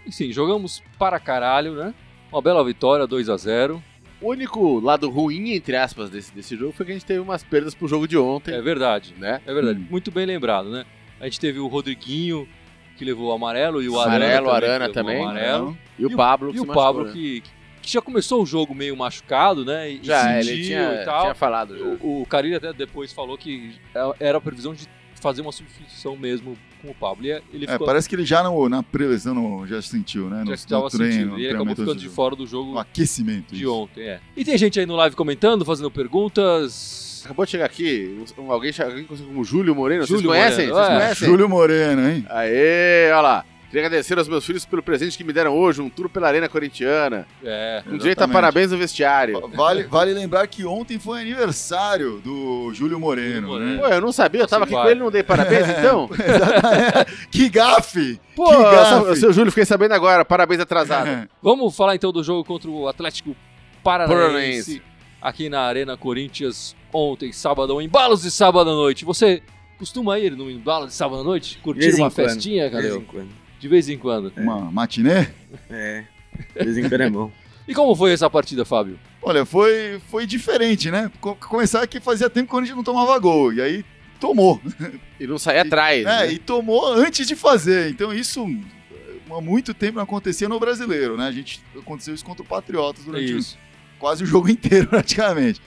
[SPEAKER 1] Enfim, jogamos para caralho, né? Uma bela vitória, 2 a 0
[SPEAKER 4] O único lado ruim, entre aspas, desse, desse jogo foi que a gente teve umas perdas pro jogo de ontem,
[SPEAKER 1] É verdade.
[SPEAKER 4] né?
[SPEAKER 1] É verdade,
[SPEAKER 3] Hum.
[SPEAKER 1] muito bem lembrado, né? A gente teve o Rodriguinho, que levou o amarelo, e o
[SPEAKER 4] Amarelo,
[SPEAKER 1] Arana,
[SPEAKER 4] Arana
[SPEAKER 1] que levou
[SPEAKER 4] também.
[SPEAKER 1] amarelo.
[SPEAKER 4] E o
[SPEAKER 1] E o-
[SPEAKER 4] Pablo que
[SPEAKER 1] E
[SPEAKER 4] se
[SPEAKER 1] o
[SPEAKER 4] machucou,
[SPEAKER 1] Pablo,
[SPEAKER 4] né?
[SPEAKER 1] que, que já começou o jogo meio machucado, né? E
[SPEAKER 4] Já,
[SPEAKER 1] sentiu
[SPEAKER 4] ele tinha,
[SPEAKER 1] e tal.
[SPEAKER 4] tinha falado já.
[SPEAKER 1] O, o Carilho até depois falou que era a previsão de fazer uma substituição mesmo com o Pablo. E ele
[SPEAKER 3] É,
[SPEAKER 1] ficou,
[SPEAKER 3] parece que ele já no, na preleção no- já sentiu, né? No,
[SPEAKER 1] já estava
[SPEAKER 3] no treino,
[SPEAKER 1] sentindo. E ele acabou ficando
[SPEAKER 3] do
[SPEAKER 1] de fora do jogo
[SPEAKER 3] No aquecimento.
[SPEAKER 1] de
[SPEAKER 3] isso.
[SPEAKER 1] ontem, é. E tem gente aí no live comentando, fazendo perguntas.
[SPEAKER 4] Acabou de chegar aqui, alguém, alguém como Júlio Moreno,
[SPEAKER 1] Júlio
[SPEAKER 4] vocês conhecem?
[SPEAKER 1] Moreno,
[SPEAKER 4] Vocês
[SPEAKER 1] é.
[SPEAKER 4] conhecem?
[SPEAKER 3] Júlio Moreno, hein?
[SPEAKER 4] Aê, olha lá. Queria agradecer aos meus filhos pelo presente que me deram hoje, um tour pela Arena Corintiana.
[SPEAKER 1] É.
[SPEAKER 4] Com direito a parabéns no vestiário.
[SPEAKER 3] Vale, vale lembrar que ontem foi aniversário do Júlio Moreno.
[SPEAKER 1] Júlio
[SPEAKER 3] né?
[SPEAKER 1] Moreno.
[SPEAKER 4] Pô, eu não sabia, eu tava aqui
[SPEAKER 1] Vai.
[SPEAKER 4] com ele, não dei parabéns então?
[SPEAKER 3] Exatamente. que gafe!
[SPEAKER 4] Pô,
[SPEAKER 3] que gafe!
[SPEAKER 4] seu, Júlio, fiquei sabendo agora, parabéns atrasado.
[SPEAKER 1] Vamos falar então do jogo contra o Atlético Paranaense
[SPEAKER 4] Paranaense.
[SPEAKER 1] aqui na Arena Corinthians ontem, sábado, embalos de sábado à noite. Você costuma ir no embalo de sábado à noite? Curtir uma festinha,
[SPEAKER 2] De vez em quando.
[SPEAKER 1] De vez em quando.
[SPEAKER 3] Uma matinê?
[SPEAKER 2] É. De vez em quando é bom.
[SPEAKER 1] E como foi essa partida, Fábio?
[SPEAKER 3] Olha, foi, foi diferente, né? Co- Começar que fazia tempo que a gente não tomava gol. E aí tomou.
[SPEAKER 4] E não sair atrás.
[SPEAKER 3] É,
[SPEAKER 4] né?
[SPEAKER 3] e tomou antes de fazer. Então isso há muito tempo não acontecia no brasileiro, né? A gente aconteceu isso contra o Patriotas durante o-
[SPEAKER 1] Isso.
[SPEAKER 3] quase o jogo inteiro, praticamente.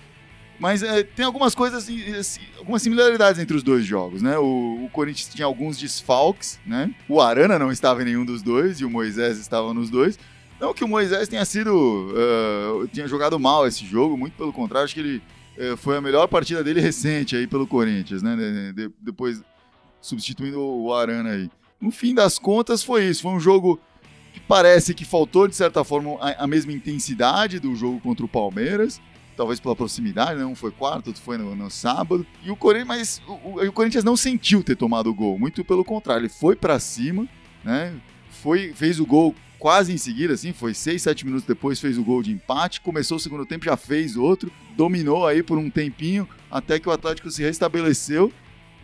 [SPEAKER 3] Mas é, tem algumas coisas, assim, algumas similaridades entre os dois jogos, né? O, o Corinthians tinha alguns desfalques, né? O Arana não estava em nenhum dos dois e o Moisés estava nos dois. Não que o Moisés tenha sido. ah, tenha jogado mal esse jogo, muito pelo contrário, acho que ele eh, foi a melhor partida dele recente aí pelo Corinthians, né? De- de- depois substituindo o Arana aí. No fim das contas, foi isso. Foi um jogo que parece que faltou, de certa forma, a, a mesma intensidade do jogo contra o Palmeiras. Talvez pela proximidade, né? Um foi quarto, outro foi no, no sábado. E o Corinthians, mas o, o- o Corinthians não sentiu ter tomado o gol. Muito pelo contrário, ele foi pra cima, né? Foi, fez o gol quase em seguida, assim, foi 6, 7 minutos depois, fez o gol de empate, começou o segundo tempo, já fez outro, dominou aí por um tempinho, até que o Atlético se restabeleceu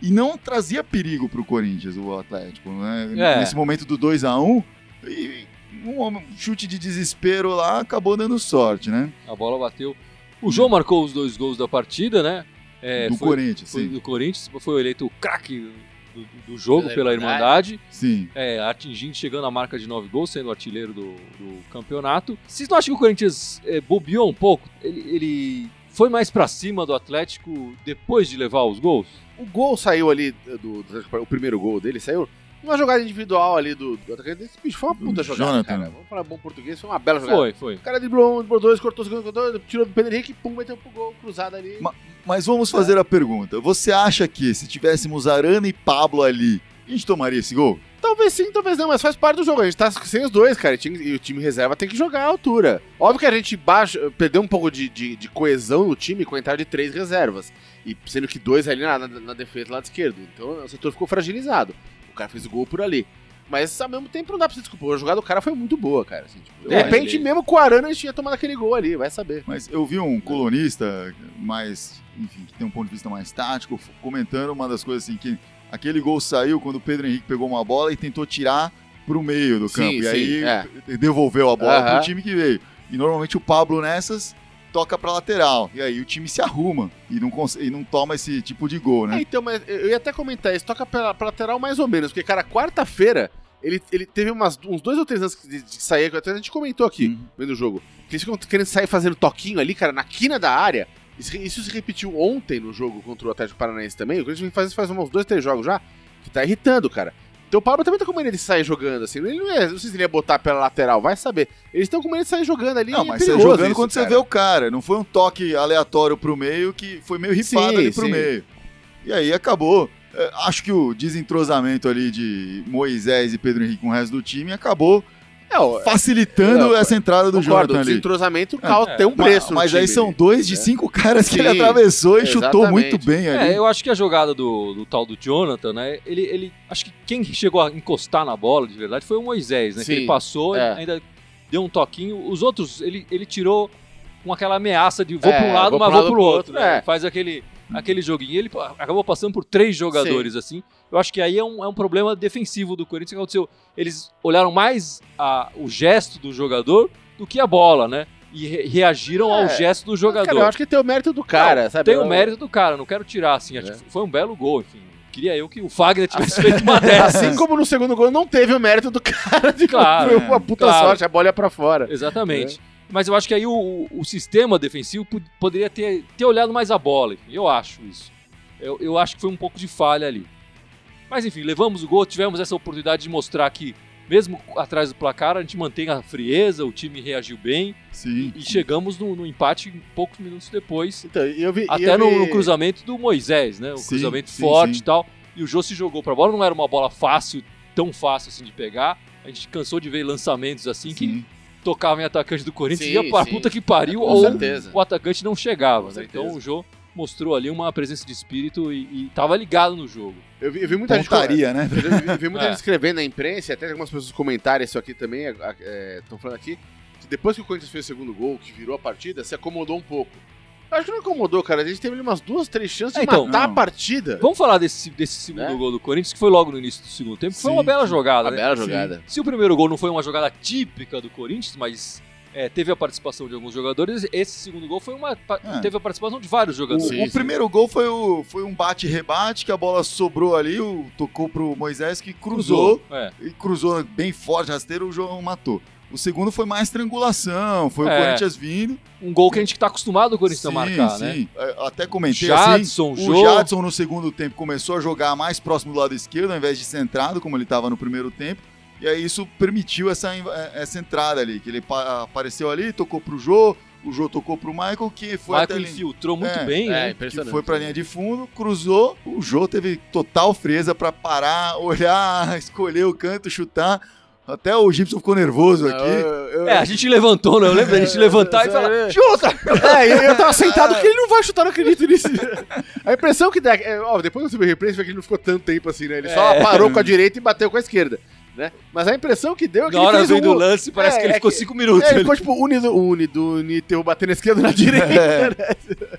[SPEAKER 3] e não trazia perigo pro Corinthians, o Atlético, né?
[SPEAKER 1] É.
[SPEAKER 3] Nesse momento do 2 a 1 e um chute de desespero lá acabou dando sorte, né?
[SPEAKER 1] A bola bateu. O João marcou os dois gols da partida, né? É,
[SPEAKER 3] do
[SPEAKER 1] foi,
[SPEAKER 3] Corinthians,
[SPEAKER 1] foi
[SPEAKER 3] sim.
[SPEAKER 1] do Corinthians, foi eleito o craque do, do jogo
[SPEAKER 4] Pela
[SPEAKER 1] pela Irmandade.
[SPEAKER 3] Sim.
[SPEAKER 1] É, atingindo, chegando à marca de nove gols, sendo o artilheiro do, do campeonato. Vocês não acham que o Corinthians é, bobeou um pouco? Ele, ele foi mais pra cima do Atlético depois de levar os gols?
[SPEAKER 4] O gol saiu ali, do, do- o primeiro gol dele saiu numa jogada individual ali do, do atacante. Esse bicho foi uma puta
[SPEAKER 3] Do
[SPEAKER 4] jogada,
[SPEAKER 3] Jonathan.
[SPEAKER 4] cara. Vamos falar bom português, foi uma bela jogada.
[SPEAKER 1] Foi, foi.
[SPEAKER 4] O cara driblou um, driblou dois, cortou o segundo, cortou, tirou do Pedro Henrique, pum, meteu pro gol, cruzado ali.
[SPEAKER 3] Ma- Mas vamos fazer a pergunta. Você acha que se tivéssemos Arana e Pablo ali, a gente tomaria esse gol?
[SPEAKER 4] Talvez sim, talvez não, mas faz parte do jogo. A gente tá sem os dois, cara. E E o time reserva tem que jogar à altura. Óbvio que a gente baixa, perdeu um pouco de, de, de coesão no time com a entrada de três reservas. E sendo que dois ali na, na, na defesa do lado esquerdo. Então o setor ficou fragilizado. O cara fez o gol por ali. Mas ao mesmo tempo não dá pra se desculpar. A jogada do cara foi muito boa, cara. assim, tipo, de repente,
[SPEAKER 1] ele-
[SPEAKER 4] mesmo com o Arana, a gente tinha tomado aquele gol ali, vai saber.
[SPEAKER 3] Mas eu vi um colunista mais, enfim, que tem um ponto de vista mais tático, comentando uma das coisas assim, que aquele gol saiu quando o Pedro Henrique pegou uma bola e tentou tirar pro meio do
[SPEAKER 4] Sim,
[SPEAKER 3] campo. e
[SPEAKER 4] sim,
[SPEAKER 3] aí
[SPEAKER 4] é.
[SPEAKER 3] devolveu a bola
[SPEAKER 4] Aham.
[SPEAKER 3] pro time que veio. E normalmente o Pablo nessas toca pra lateral. E aí o time se arruma e não, e não toma esse tipo de gol,
[SPEAKER 4] É,
[SPEAKER 3] né?
[SPEAKER 4] então, mas eu ia até comentar isso, toca pra, pra lateral mais ou menos, porque, cara, quarta-feira ele, ele teve umas, uns dois ou três anos de, de sair, até a gente comentou aqui,
[SPEAKER 3] Uhum.
[SPEAKER 4] vendo o jogo, que eles ficam querendo sair fazendo toquinho ali, cara, na quina da área. Isso, isso se repetiu ontem no jogo contra o Atlético Paranaense também, o Corinthians vem fazendo isso faz uns dois, três jogos já, que tá irritando, cara. Então o Pablo também tá com medo de sair jogando, assim, ele não, é, não sei se ele ia botar pela lateral, vai saber. Eles estão com medo de sair jogando ali,
[SPEAKER 3] Não,
[SPEAKER 4] é
[SPEAKER 3] mas você
[SPEAKER 4] perigoso
[SPEAKER 3] jogando
[SPEAKER 4] isso,
[SPEAKER 3] quando você
[SPEAKER 4] cara.
[SPEAKER 3] vê o cara. Não foi um toque aleatório pro meio que foi meio rifado
[SPEAKER 4] Sim,
[SPEAKER 3] ali pro
[SPEAKER 4] sim.
[SPEAKER 3] meio. E aí acabou. É, Acho que o desentrosamento ali de Moisés e Pedro Henrique com o resto do time acabou
[SPEAKER 4] É, ó,
[SPEAKER 3] facilitando
[SPEAKER 4] Não,
[SPEAKER 3] essa entrada do
[SPEAKER 4] concordo, o
[SPEAKER 3] ali.
[SPEAKER 4] desentrosamento
[SPEAKER 1] É,
[SPEAKER 4] causa- tem um preço no
[SPEAKER 3] Mas aí são dois de
[SPEAKER 4] É.
[SPEAKER 3] cinco caras que ele
[SPEAKER 4] Sim,
[SPEAKER 3] atravessou e chutou muito bem ali.
[SPEAKER 1] É, eu acho que a jogada do, do tal do Jonathan, né? Ele, ele. Acho que quem chegou a encostar na bola de verdade foi o Moisés, né? Que
[SPEAKER 4] Sim,
[SPEAKER 1] ele passou,
[SPEAKER 4] é.
[SPEAKER 1] ainda deu um toquinho. Os outros, ele, ele tirou com aquela ameaça de vou
[SPEAKER 4] É,
[SPEAKER 1] pra um lado,
[SPEAKER 4] vou
[SPEAKER 1] mas vou pro
[SPEAKER 4] pro
[SPEAKER 1] outro.
[SPEAKER 4] outro,
[SPEAKER 1] né?
[SPEAKER 4] é.
[SPEAKER 1] Faz aquele, aquele joguinho. Ele acabou passando por três jogadores, assim. Eu acho que aí é um, é um problema defensivo do Corinthians que aconteceu. Eles olharam mais a, o gesto do jogador do que a bola, né? E re- reagiram ao
[SPEAKER 4] É.
[SPEAKER 1] gesto do jogador.
[SPEAKER 4] Cara, eu acho que tem o mérito do cara,
[SPEAKER 1] Não,
[SPEAKER 4] sabe?
[SPEAKER 1] Tem o mérito do cara, não quero tirar, assim. Acho
[SPEAKER 4] É.
[SPEAKER 1] que foi um belo gol, enfim. Queria eu que o Fagner tivesse feito uma dessas.
[SPEAKER 4] Assim como no segundo gol não teve o mérito do cara de
[SPEAKER 1] Claro,
[SPEAKER 4] uma puta
[SPEAKER 1] claro.
[SPEAKER 4] sorte, a bola ia pra fora.
[SPEAKER 1] Exatamente. Mas eu acho que aí o, o- sistema defensivo pod- poderia ter, ter olhado mais a bola. Eu acho isso. Eu, eu acho que foi um pouco de falha ali. Mas enfim, levamos o gol, tivemos essa oportunidade de mostrar que, mesmo atrás do placar, a gente mantém a frieza, o time reagiu bem
[SPEAKER 3] Sim.
[SPEAKER 1] e chegamos no, no empate poucos minutos depois.
[SPEAKER 4] Então, eu vi,
[SPEAKER 1] Até
[SPEAKER 4] eu
[SPEAKER 1] no,
[SPEAKER 4] vi-
[SPEAKER 1] no cruzamento do Moisés, né? O
[SPEAKER 3] Sim,
[SPEAKER 1] cruzamento
[SPEAKER 3] sim,
[SPEAKER 1] forte e tal. E o Jô se jogou pra bola, não era uma bola fácil, tão fácil assim de pegar. A gente cansou de ver lançamentos assim que
[SPEAKER 3] Sim.
[SPEAKER 1] tocavam em atacante do Corinthians e
[SPEAKER 4] Sim,
[SPEAKER 1] ia pra
[SPEAKER 4] sim.
[SPEAKER 1] puta que pariu,
[SPEAKER 4] Com
[SPEAKER 1] ou
[SPEAKER 4] certeza.
[SPEAKER 1] o atacante não chegava. Né? Então o Jô mostrou ali uma presença de espírito e, e tava ligado no jogo.
[SPEAKER 4] Eu vi, eu vi muita gente.
[SPEAKER 3] Pontaria, né?
[SPEAKER 4] Eu vi, vi muita
[SPEAKER 1] É.
[SPEAKER 4] gente escrevendo na imprensa, e até algumas pessoas comentarem isso aqui também, estão falando aqui, que depois que o Corinthians fez o segundo gol, que virou a partida, se acomodou um pouco. Acho que não acomodou, cara. A gente teve ali umas duas, três chances de
[SPEAKER 1] É, então.
[SPEAKER 4] matar
[SPEAKER 3] Não.
[SPEAKER 4] a partida.
[SPEAKER 1] Vamos falar desse, desse segundo
[SPEAKER 4] Né?
[SPEAKER 1] gol do Corinthians, que foi logo no início do segundo tempo, que foi
[SPEAKER 3] Sim,
[SPEAKER 1] uma bela
[SPEAKER 3] sim.
[SPEAKER 1] jogada,
[SPEAKER 4] Uma
[SPEAKER 1] né?
[SPEAKER 4] bela
[SPEAKER 3] Sim.
[SPEAKER 4] jogada.
[SPEAKER 1] Se o primeiro gol não foi uma jogada típica do Corinthians, mas é, teve a participação de alguns jogadores, esse segundo gol foi uma.
[SPEAKER 3] É.
[SPEAKER 1] Teve a participação de vários
[SPEAKER 3] O,
[SPEAKER 1] jogadores.
[SPEAKER 4] Sim,
[SPEAKER 3] o primeiro gol foi, o, foi um bate-rebate, que a bola sobrou ali, o, tocou pro Moisés, que cruzou,
[SPEAKER 1] É.
[SPEAKER 3] e cruzou bem forte, rasteiro, o João matou. O segundo foi mais triangulação, foi
[SPEAKER 1] É.
[SPEAKER 3] o Corinthians vindo.
[SPEAKER 1] Um gol que a gente tá acostumado o Corinthians a
[SPEAKER 3] Sim,
[SPEAKER 1] marcar, né?
[SPEAKER 3] sim. É, Até comentei
[SPEAKER 1] Jadson,
[SPEAKER 3] assim, o Jadson no segundo tempo começou a jogar mais próximo do lado esquerdo, ao invés de centrado, como ele estava no primeiro tempo. E aí isso permitiu essa, essa entrada ali, que ele pa- apareceu ali, tocou pro Jô, o Jô tocou pro Michael, que foi até
[SPEAKER 1] Michael
[SPEAKER 3] ali.
[SPEAKER 1] infiltrou muito
[SPEAKER 3] É,
[SPEAKER 1] bem,
[SPEAKER 4] É,
[SPEAKER 1] né?
[SPEAKER 3] que foi pra linha de fundo, cruzou, o Jô teve total freza pra parar, olhar, escolher o canto, chutar. Até o Gibson ficou nervoso aqui.
[SPEAKER 1] É, a gente levantou, né? Eu lembro da gente levantar e falar,
[SPEAKER 4] É.
[SPEAKER 1] chuta!
[SPEAKER 4] É, eu, eu tava sentado porque ele não vai chutar, não acredito nisso. A impressão que dá. É, ó, depois que o replay, vê que ele não ficou tanto tempo assim, né? Ele só
[SPEAKER 1] É.
[SPEAKER 4] parou com a direita e bateu com a esquerda. Né? Mas a impressão que deu é que
[SPEAKER 1] Na
[SPEAKER 4] ele
[SPEAKER 1] hora
[SPEAKER 4] fez um
[SPEAKER 1] do lance, parece
[SPEAKER 4] É,
[SPEAKER 1] que ele
[SPEAKER 4] é
[SPEAKER 1] ficou
[SPEAKER 4] que-
[SPEAKER 1] cinco minutos.
[SPEAKER 4] É, ele ficou tipo uni do uni do Niteu batendo na esquerda e na direita.
[SPEAKER 3] É.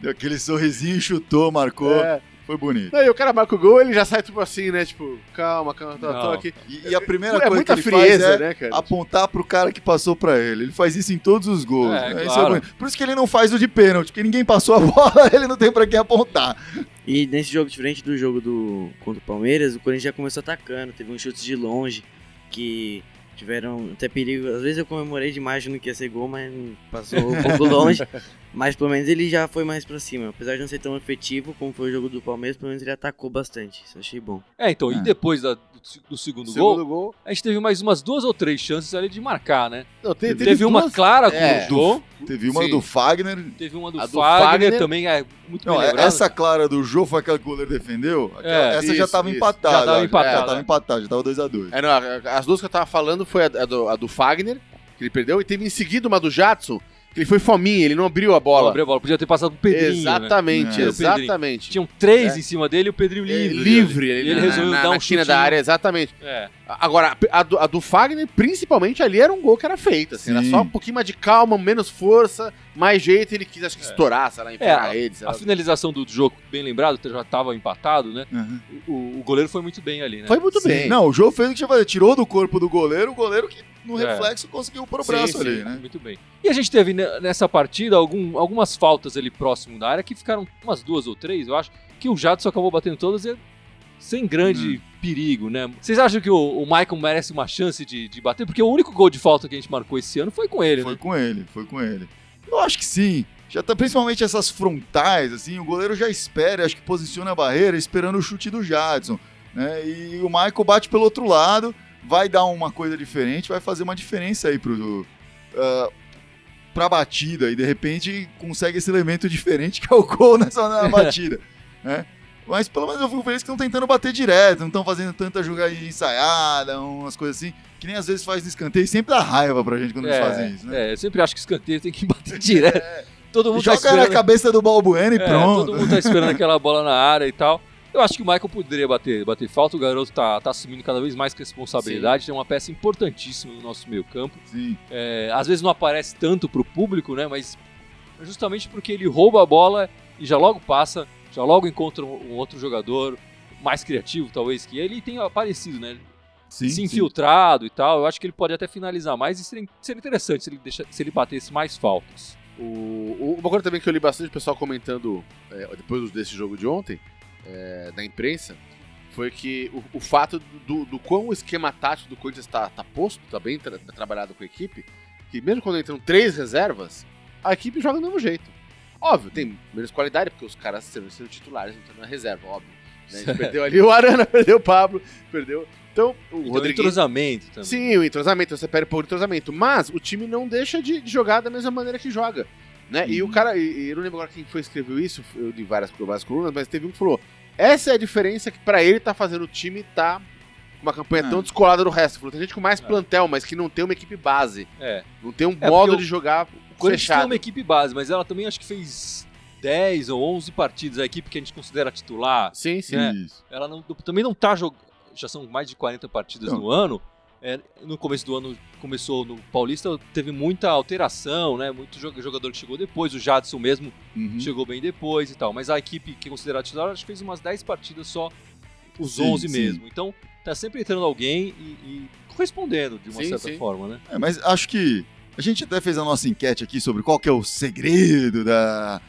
[SPEAKER 3] Deu aquele sorrisinho, chutou, marcou.
[SPEAKER 4] É.
[SPEAKER 3] Foi bonito.
[SPEAKER 4] Aí o cara marca o gol, ele já sai tipo assim, né? Tipo, calma, calma, tô, tô aqui.
[SPEAKER 3] E, e a primeira
[SPEAKER 4] é
[SPEAKER 3] coisa
[SPEAKER 4] muita
[SPEAKER 3] que ele faz
[SPEAKER 4] frieza,
[SPEAKER 3] é
[SPEAKER 4] né, cara?
[SPEAKER 3] apontar pro cara que passou pra ele. Ele faz isso em todos os gols.
[SPEAKER 1] É,
[SPEAKER 3] Isso
[SPEAKER 1] claro.
[SPEAKER 3] Por isso que ele não faz o de pênalti, porque ninguém passou a bola, ele não tem pra quem apontar.
[SPEAKER 2] E nesse jogo, diferente do jogo do contra o Palmeiras, o Corinthians já começou atacando. Teve uns chutes de longe que tiveram até perigo. Às vezes eu comemorei demais achando que ia ser gol, mas passou um pouco longe. Mas pelo menos ele já foi mais pra cima. Apesar de não ser tão efetivo como foi o jogo do Palmeiras, pelo menos ele atacou bastante. Isso eu achei bom.
[SPEAKER 1] É, então,
[SPEAKER 3] É.
[SPEAKER 1] e depois da- do, do segundo,
[SPEAKER 4] Segundo
[SPEAKER 1] gol,
[SPEAKER 4] gol.
[SPEAKER 1] a gente teve mais umas duas ou três chances ali de marcar, né?
[SPEAKER 4] Não, te-
[SPEAKER 3] Teve
[SPEAKER 1] Teve, uma
[SPEAKER 4] duas-
[SPEAKER 1] clara com
[SPEAKER 4] É.
[SPEAKER 1] o Jô,
[SPEAKER 3] Teve uma
[SPEAKER 4] Sim.
[SPEAKER 3] do Fagner.
[SPEAKER 1] teve uma do,
[SPEAKER 4] A do
[SPEAKER 1] Fagner,
[SPEAKER 4] Fagner.
[SPEAKER 1] também é muito
[SPEAKER 3] Não,
[SPEAKER 1] bem lembrado.
[SPEAKER 3] essa clara do Jô foi aquela que o goleiro defendeu. Aquela-
[SPEAKER 1] É,
[SPEAKER 3] essa já
[SPEAKER 4] isso,
[SPEAKER 3] tava
[SPEAKER 4] isso.
[SPEAKER 3] empatada.
[SPEAKER 1] Já tava empatada.
[SPEAKER 3] Já tava empatada, já tava 2x2.
[SPEAKER 4] É, não, as duas que eu tava falando foi a, a do, a do Fagner, que ele perdeu, e teve em seguida uma do Jadson, que ele foi fominha, ele não abriu a bola.
[SPEAKER 1] Abriu a bola, podia ter passado pro Pedrinho, né?
[SPEAKER 4] exatamente,
[SPEAKER 3] É.
[SPEAKER 4] exatamente.
[SPEAKER 1] Tinham três
[SPEAKER 4] É.
[SPEAKER 1] em cima dele e o Pedrinho
[SPEAKER 4] É,
[SPEAKER 1] livre.
[SPEAKER 4] livre
[SPEAKER 1] ali.
[SPEAKER 4] ali
[SPEAKER 1] E ele
[SPEAKER 4] na,
[SPEAKER 1] resolveu
[SPEAKER 4] na,
[SPEAKER 1] dar
[SPEAKER 4] na
[SPEAKER 1] um chute.
[SPEAKER 4] da área, exatamente.
[SPEAKER 1] É.
[SPEAKER 4] Agora, a do, a do Fagner, principalmente ali, era um gol que era feito. Assim, era só um pouquinho mais de calma, menos força, mais jeito. Ele quis, acho que, estourar, sei lá, enfiar
[SPEAKER 1] É,
[SPEAKER 4] na rede. sei
[SPEAKER 1] A finalização do jogo, bem lembrado, já tava empatado, né?
[SPEAKER 3] Uhum.
[SPEAKER 1] O, o goleiro foi muito bem ali, né?
[SPEAKER 4] Foi muito
[SPEAKER 3] Sim.
[SPEAKER 4] bem.
[SPEAKER 3] Não, o Jô fez o que tinha que fazer. Tirou do corpo do goleiro, o goleiro que no
[SPEAKER 1] É.
[SPEAKER 3] reflexo conseguiu o
[SPEAKER 4] Sim,
[SPEAKER 3] braço
[SPEAKER 4] sim.
[SPEAKER 3] ali, né?
[SPEAKER 1] Muito bem. E a gente teve ne- nessa partida algum- algumas faltas ali próximo da área que ficaram umas duas ou três, eu acho, que o Jadson acabou batendo todas e sem grande
[SPEAKER 3] Hum.
[SPEAKER 1] perigo, né? Vocês acham que o, o Michael merece uma chance de, de bater? Porque o único gol de falta que a gente marcou esse ano foi com ele,
[SPEAKER 3] Foi
[SPEAKER 1] né?
[SPEAKER 3] com ele, foi com ele. Eu acho que sim. Já tá, principalmente essas frontais, assim, o goleiro já espera, acho que posiciona a barreira esperando o chute do Jadson. Né? E o Michael bate pelo outro lado, vai dar uma coisa diferente, vai fazer uma diferença aí pro, ah, pra batida. E de repente consegue esse elemento diferente que é o gol nessa na batida. né? Mas pelo menos eu fico feliz que estão tentando bater direto, não estão fazendo tanta jogadinha ensaiada, umas coisas assim, que nem às vezes faz no escanteio, e sempre dá raiva pra gente quando eles fazem isso, né?
[SPEAKER 1] é, eu sempre acho que escanteio tem que bater direto. Todo mundo tá
[SPEAKER 3] Joga na
[SPEAKER 1] esperando,
[SPEAKER 3] cabeça do Balbuena e
[SPEAKER 1] é,
[SPEAKER 3] pronto.
[SPEAKER 1] todo mundo tá esperando aquela bola na área e tal. Eu acho que o Michael poderia bater, bater falta, o garoto tá, tá assumindo cada vez mais responsabilidade, tem uma peça importantíssima no nosso meio campo.
[SPEAKER 3] Sim.
[SPEAKER 1] É, às vezes não aparece tanto pro público, né? Mas justamente porque ele rouba a bola e já logo passa, já logo encontra um, outro jogador mais criativo, talvez, que ele tem aparecido, né?
[SPEAKER 3] Sim,
[SPEAKER 1] Se
[SPEAKER 3] sim.
[SPEAKER 1] infiltrado e tal. Eu acho que ele pode até finalizar mais e seria, seria interessante se ele, deixa, se ele batesse mais faltas.
[SPEAKER 4] O, o- uma coisa também que eu li bastante pessoal comentando é, depois desse jogo de ontem, é, da imprensa, foi que o, o fato do, do quão o esquema tático do Corinthians está tá posto, está bem tra- trabalhado com a equipe, que mesmo quando entram três reservas, a equipe joga do mesmo jeito. Óbvio, tem menos qualidade, porque os caras serão sendo titulares, não estão na reserva, óbvio. né? A gente perdeu ali o Arana, perdeu o Pablo, perdeu. Então, o
[SPEAKER 1] Então, entrosamento também.
[SPEAKER 4] Sim, o entrosamento, você perde por entrosamento. Mas o time não deixa de, de jogar da mesma maneira que joga. Né? E o cara, e, e eu não lembro agora quem foi que escreveu isso, eu li várias, várias colunas, mas teve um que falou: essa é a diferença que pra ele tá fazendo o time tá uma campanha tão descolada do resto. Tem gente com mais plantel, mas que não tem uma equipe base.
[SPEAKER 1] É.
[SPEAKER 4] Não tem um
[SPEAKER 1] É,
[SPEAKER 4] modo de jogar
[SPEAKER 1] O Corinthians tem
[SPEAKER 4] fechado.
[SPEAKER 1] uma equipe base, mas ela também acho que fez 10 ou 11 partidas. A equipe que a gente considera titular,
[SPEAKER 4] Sim, sim.
[SPEAKER 1] É.
[SPEAKER 3] Isso.
[SPEAKER 1] ela não, também não tá jogando. Já são mais de 40 partidas
[SPEAKER 3] Não.
[SPEAKER 1] no ano. É, no começo do ano começou no Paulista, teve muita alteração, né? Muito jo- jogador que chegou depois, o Jadson mesmo
[SPEAKER 3] Uhum.
[SPEAKER 1] chegou bem depois e tal. Mas a equipe que é considerada titular, acho que fez umas 10 partidas só, os
[SPEAKER 3] Sim,
[SPEAKER 1] 11
[SPEAKER 3] sim.
[SPEAKER 1] mesmo. Então tá sempre entrando alguém e, e correspondendo de uma
[SPEAKER 4] Sim,
[SPEAKER 1] certa forma, né?
[SPEAKER 3] É, mas acho que a gente até fez a nossa enquete aqui sobre qual que é o segredo da,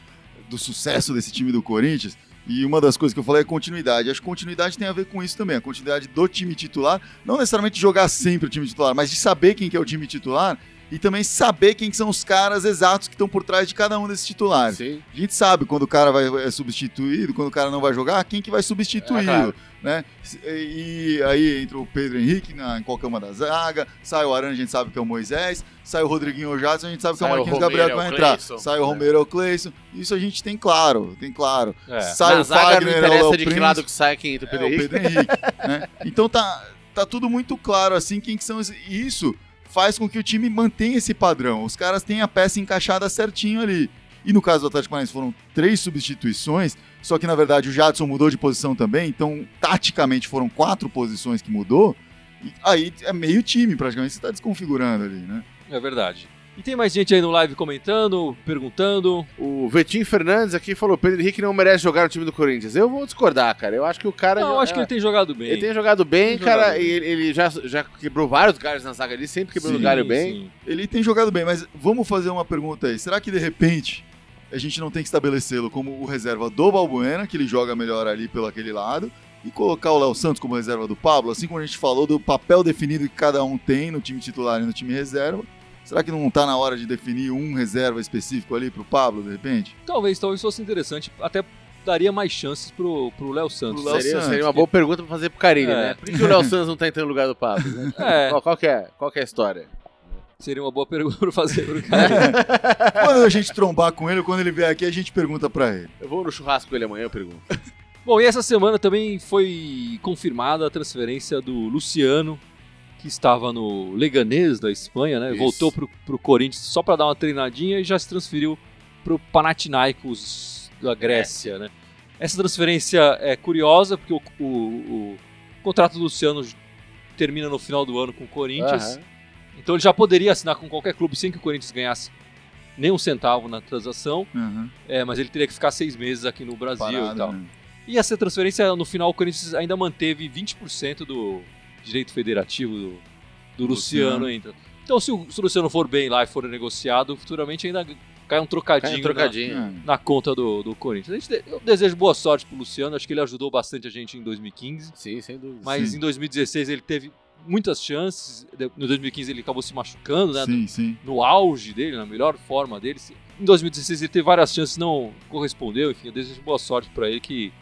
[SPEAKER 3] do sucesso desse time do Corinthians. E uma das coisas que eu falei é continuidade. Acho que continuidade tem a ver com isso também. A continuidade do time titular. Não necessariamente jogar sempre o time titular, mas de saber quem que é o time titular e também saber quem que são os caras exatos que estão por trás de cada um desses titulares.
[SPEAKER 4] Sim.
[SPEAKER 3] A gente sabe quando o cara vai é substituído, quando o cara não vai jogar, quem que vai substituí-lo,
[SPEAKER 4] É, claro.
[SPEAKER 3] né? E, aí entra o Pedro Henrique na, em qualquer uma da zaga, sai o Aran, a gente sabe que é o Moisés, sai o Rodriguinho Jadson, a gente sabe que é
[SPEAKER 4] Sai
[SPEAKER 3] o
[SPEAKER 4] o
[SPEAKER 3] Marquinhos
[SPEAKER 4] Romero,
[SPEAKER 3] Gabriel que
[SPEAKER 4] é o
[SPEAKER 3] vai entrar.
[SPEAKER 4] Cleison,
[SPEAKER 3] sai o
[SPEAKER 4] né?
[SPEAKER 3] Romero é o Cleison. Isso a gente tem claro, tem claro.
[SPEAKER 1] É.
[SPEAKER 3] Sai
[SPEAKER 4] Na
[SPEAKER 3] o
[SPEAKER 4] zaga
[SPEAKER 3] Fagner,
[SPEAKER 4] não
[SPEAKER 3] é o
[SPEAKER 4] interessa
[SPEAKER 3] Léo
[SPEAKER 4] de que
[SPEAKER 3] Prince,
[SPEAKER 4] lado que sai quem entra o
[SPEAKER 3] é,
[SPEAKER 4] Pedro
[SPEAKER 3] o
[SPEAKER 4] Henrique.
[SPEAKER 3] Pedro Henrique, né? Então tá, tá tudo muito claro assim quem que são esses, isso faz com que o time mantenha esse padrão. Os caras têm a peça encaixada certinho ali. E no caso do Atlético Paranaense foram três substituições, só que na verdade o Jadson mudou de posição também, então taticamente foram quatro posições que mudou. Aí é meio time praticamente, você tá desconfigurando ali, né?
[SPEAKER 1] É verdade. E tem mais gente aí no live comentando, perguntando.
[SPEAKER 4] O Vetinho Fernandes aqui falou: Pedro Henrique não merece jogar no time do Corinthians. Eu vou discordar, cara. Eu acho que o cara.
[SPEAKER 1] Não, eu acho
[SPEAKER 4] é,
[SPEAKER 1] que ele tem jogado bem.
[SPEAKER 4] ele tem jogado bem,
[SPEAKER 1] Tem
[SPEAKER 4] cara.
[SPEAKER 1] jogado bem.
[SPEAKER 4] ele, ele já, já quebrou vários galhos na zaga ali, sempre quebrando
[SPEAKER 3] Sim,
[SPEAKER 4] galho bem.
[SPEAKER 1] sim.
[SPEAKER 3] Ele tem jogado bem, mas vamos fazer uma pergunta aí. Será que de repente a gente não tem que estabelecê-lo como o reserva do Balbuena, que ele joga melhor ali pelo aquele lado, e colocar o Léo Santos como reserva do Pablo, assim como a gente falou do papel definido que cada um tem no time titular e no time reserva? Será que não tá na hora de definir um reserva específico ali pro Pablo, de repente?
[SPEAKER 1] Talvez, talvez fosse interessante. Até daria mais chances pro pro Léo Santos.
[SPEAKER 3] Pro Léo
[SPEAKER 4] Seria,
[SPEAKER 3] Santos.
[SPEAKER 4] seria uma boa pergunta pra fazer pro Carilho,
[SPEAKER 1] É.
[SPEAKER 4] né? Por que, o Léo Santos não tá entrando no lugar do Pablo? né?
[SPEAKER 1] É.
[SPEAKER 4] Qual, qual que é, qual que é a história?
[SPEAKER 1] Seria uma boa pergunta pra fazer pro cara.
[SPEAKER 3] Quando a gente trombar com ele, quando ele vier aqui, a gente pergunta pra ele.
[SPEAKER 4] Eu vou no churrasco com ele amanhã, eu pergunto.
[SPEAKER 1] Bom, e essa semana também foi confirmada a transferência do Luciano, que estava no Leganés da Espanha, né?
[SPEAKER 4] Isso.
[SPEAKER 1] Voltou pro, pro Corinthians só para dar uma treinadinha e já se transferiu pro Panathinaikos da Grécia, né? Essa transferência é curiosa porque o, o- o contrato do Luciano termina no final do ano com o Corinthians.
[SPEAKER 4] Aham.
[SPEAKER 1] Então ele já poderia assinar com qualquer clube sem que o Corinthians ganhasse nem um centavo na transação,
[SPEAKER 3] Uhum.
[SPEAKER 1] é, mas ele teria que ficar seis meses aqui no Brasil e
[SPEAKER 3] Parado,
[SPEAKER 1] tal.
[SPEAKER 3] né?
[SPEAKER 1] E essa transferência, no final, o Corinthians ainda manteve 20% do direito federativo do, do Luciano
[SPEAKER 3] Luciano.
[SPEAKER 1] ainda. Então, se o, se o Luciano for bem lá e for negociado, futuramente ainda cai um trocadinho,
[SPEAKER 4] Cai um trocadinho.
[SPEAKER 1] Na, na conta do, do Corinthians. Gente, eu desejo boa sorte pro Luciano, acho que ele ajudou bastante a gente em 2015,
[SPEAKER 4] Sim, sem dúvida.
[SPEAKER 1] mas
[SPEAKER 3] Sim.
[SPEAKER 1] em 2016 ele teve muitas chances, no 2015 ele acabou se machucando, né?
[SPEAKER 3] Sim, sim.
[SPEAKER 1] no auge dele, na melhor forma dele. Em 2016 ele teve várias chances, não correspondeu. Enfim, eu desejo boa sorte pra ele que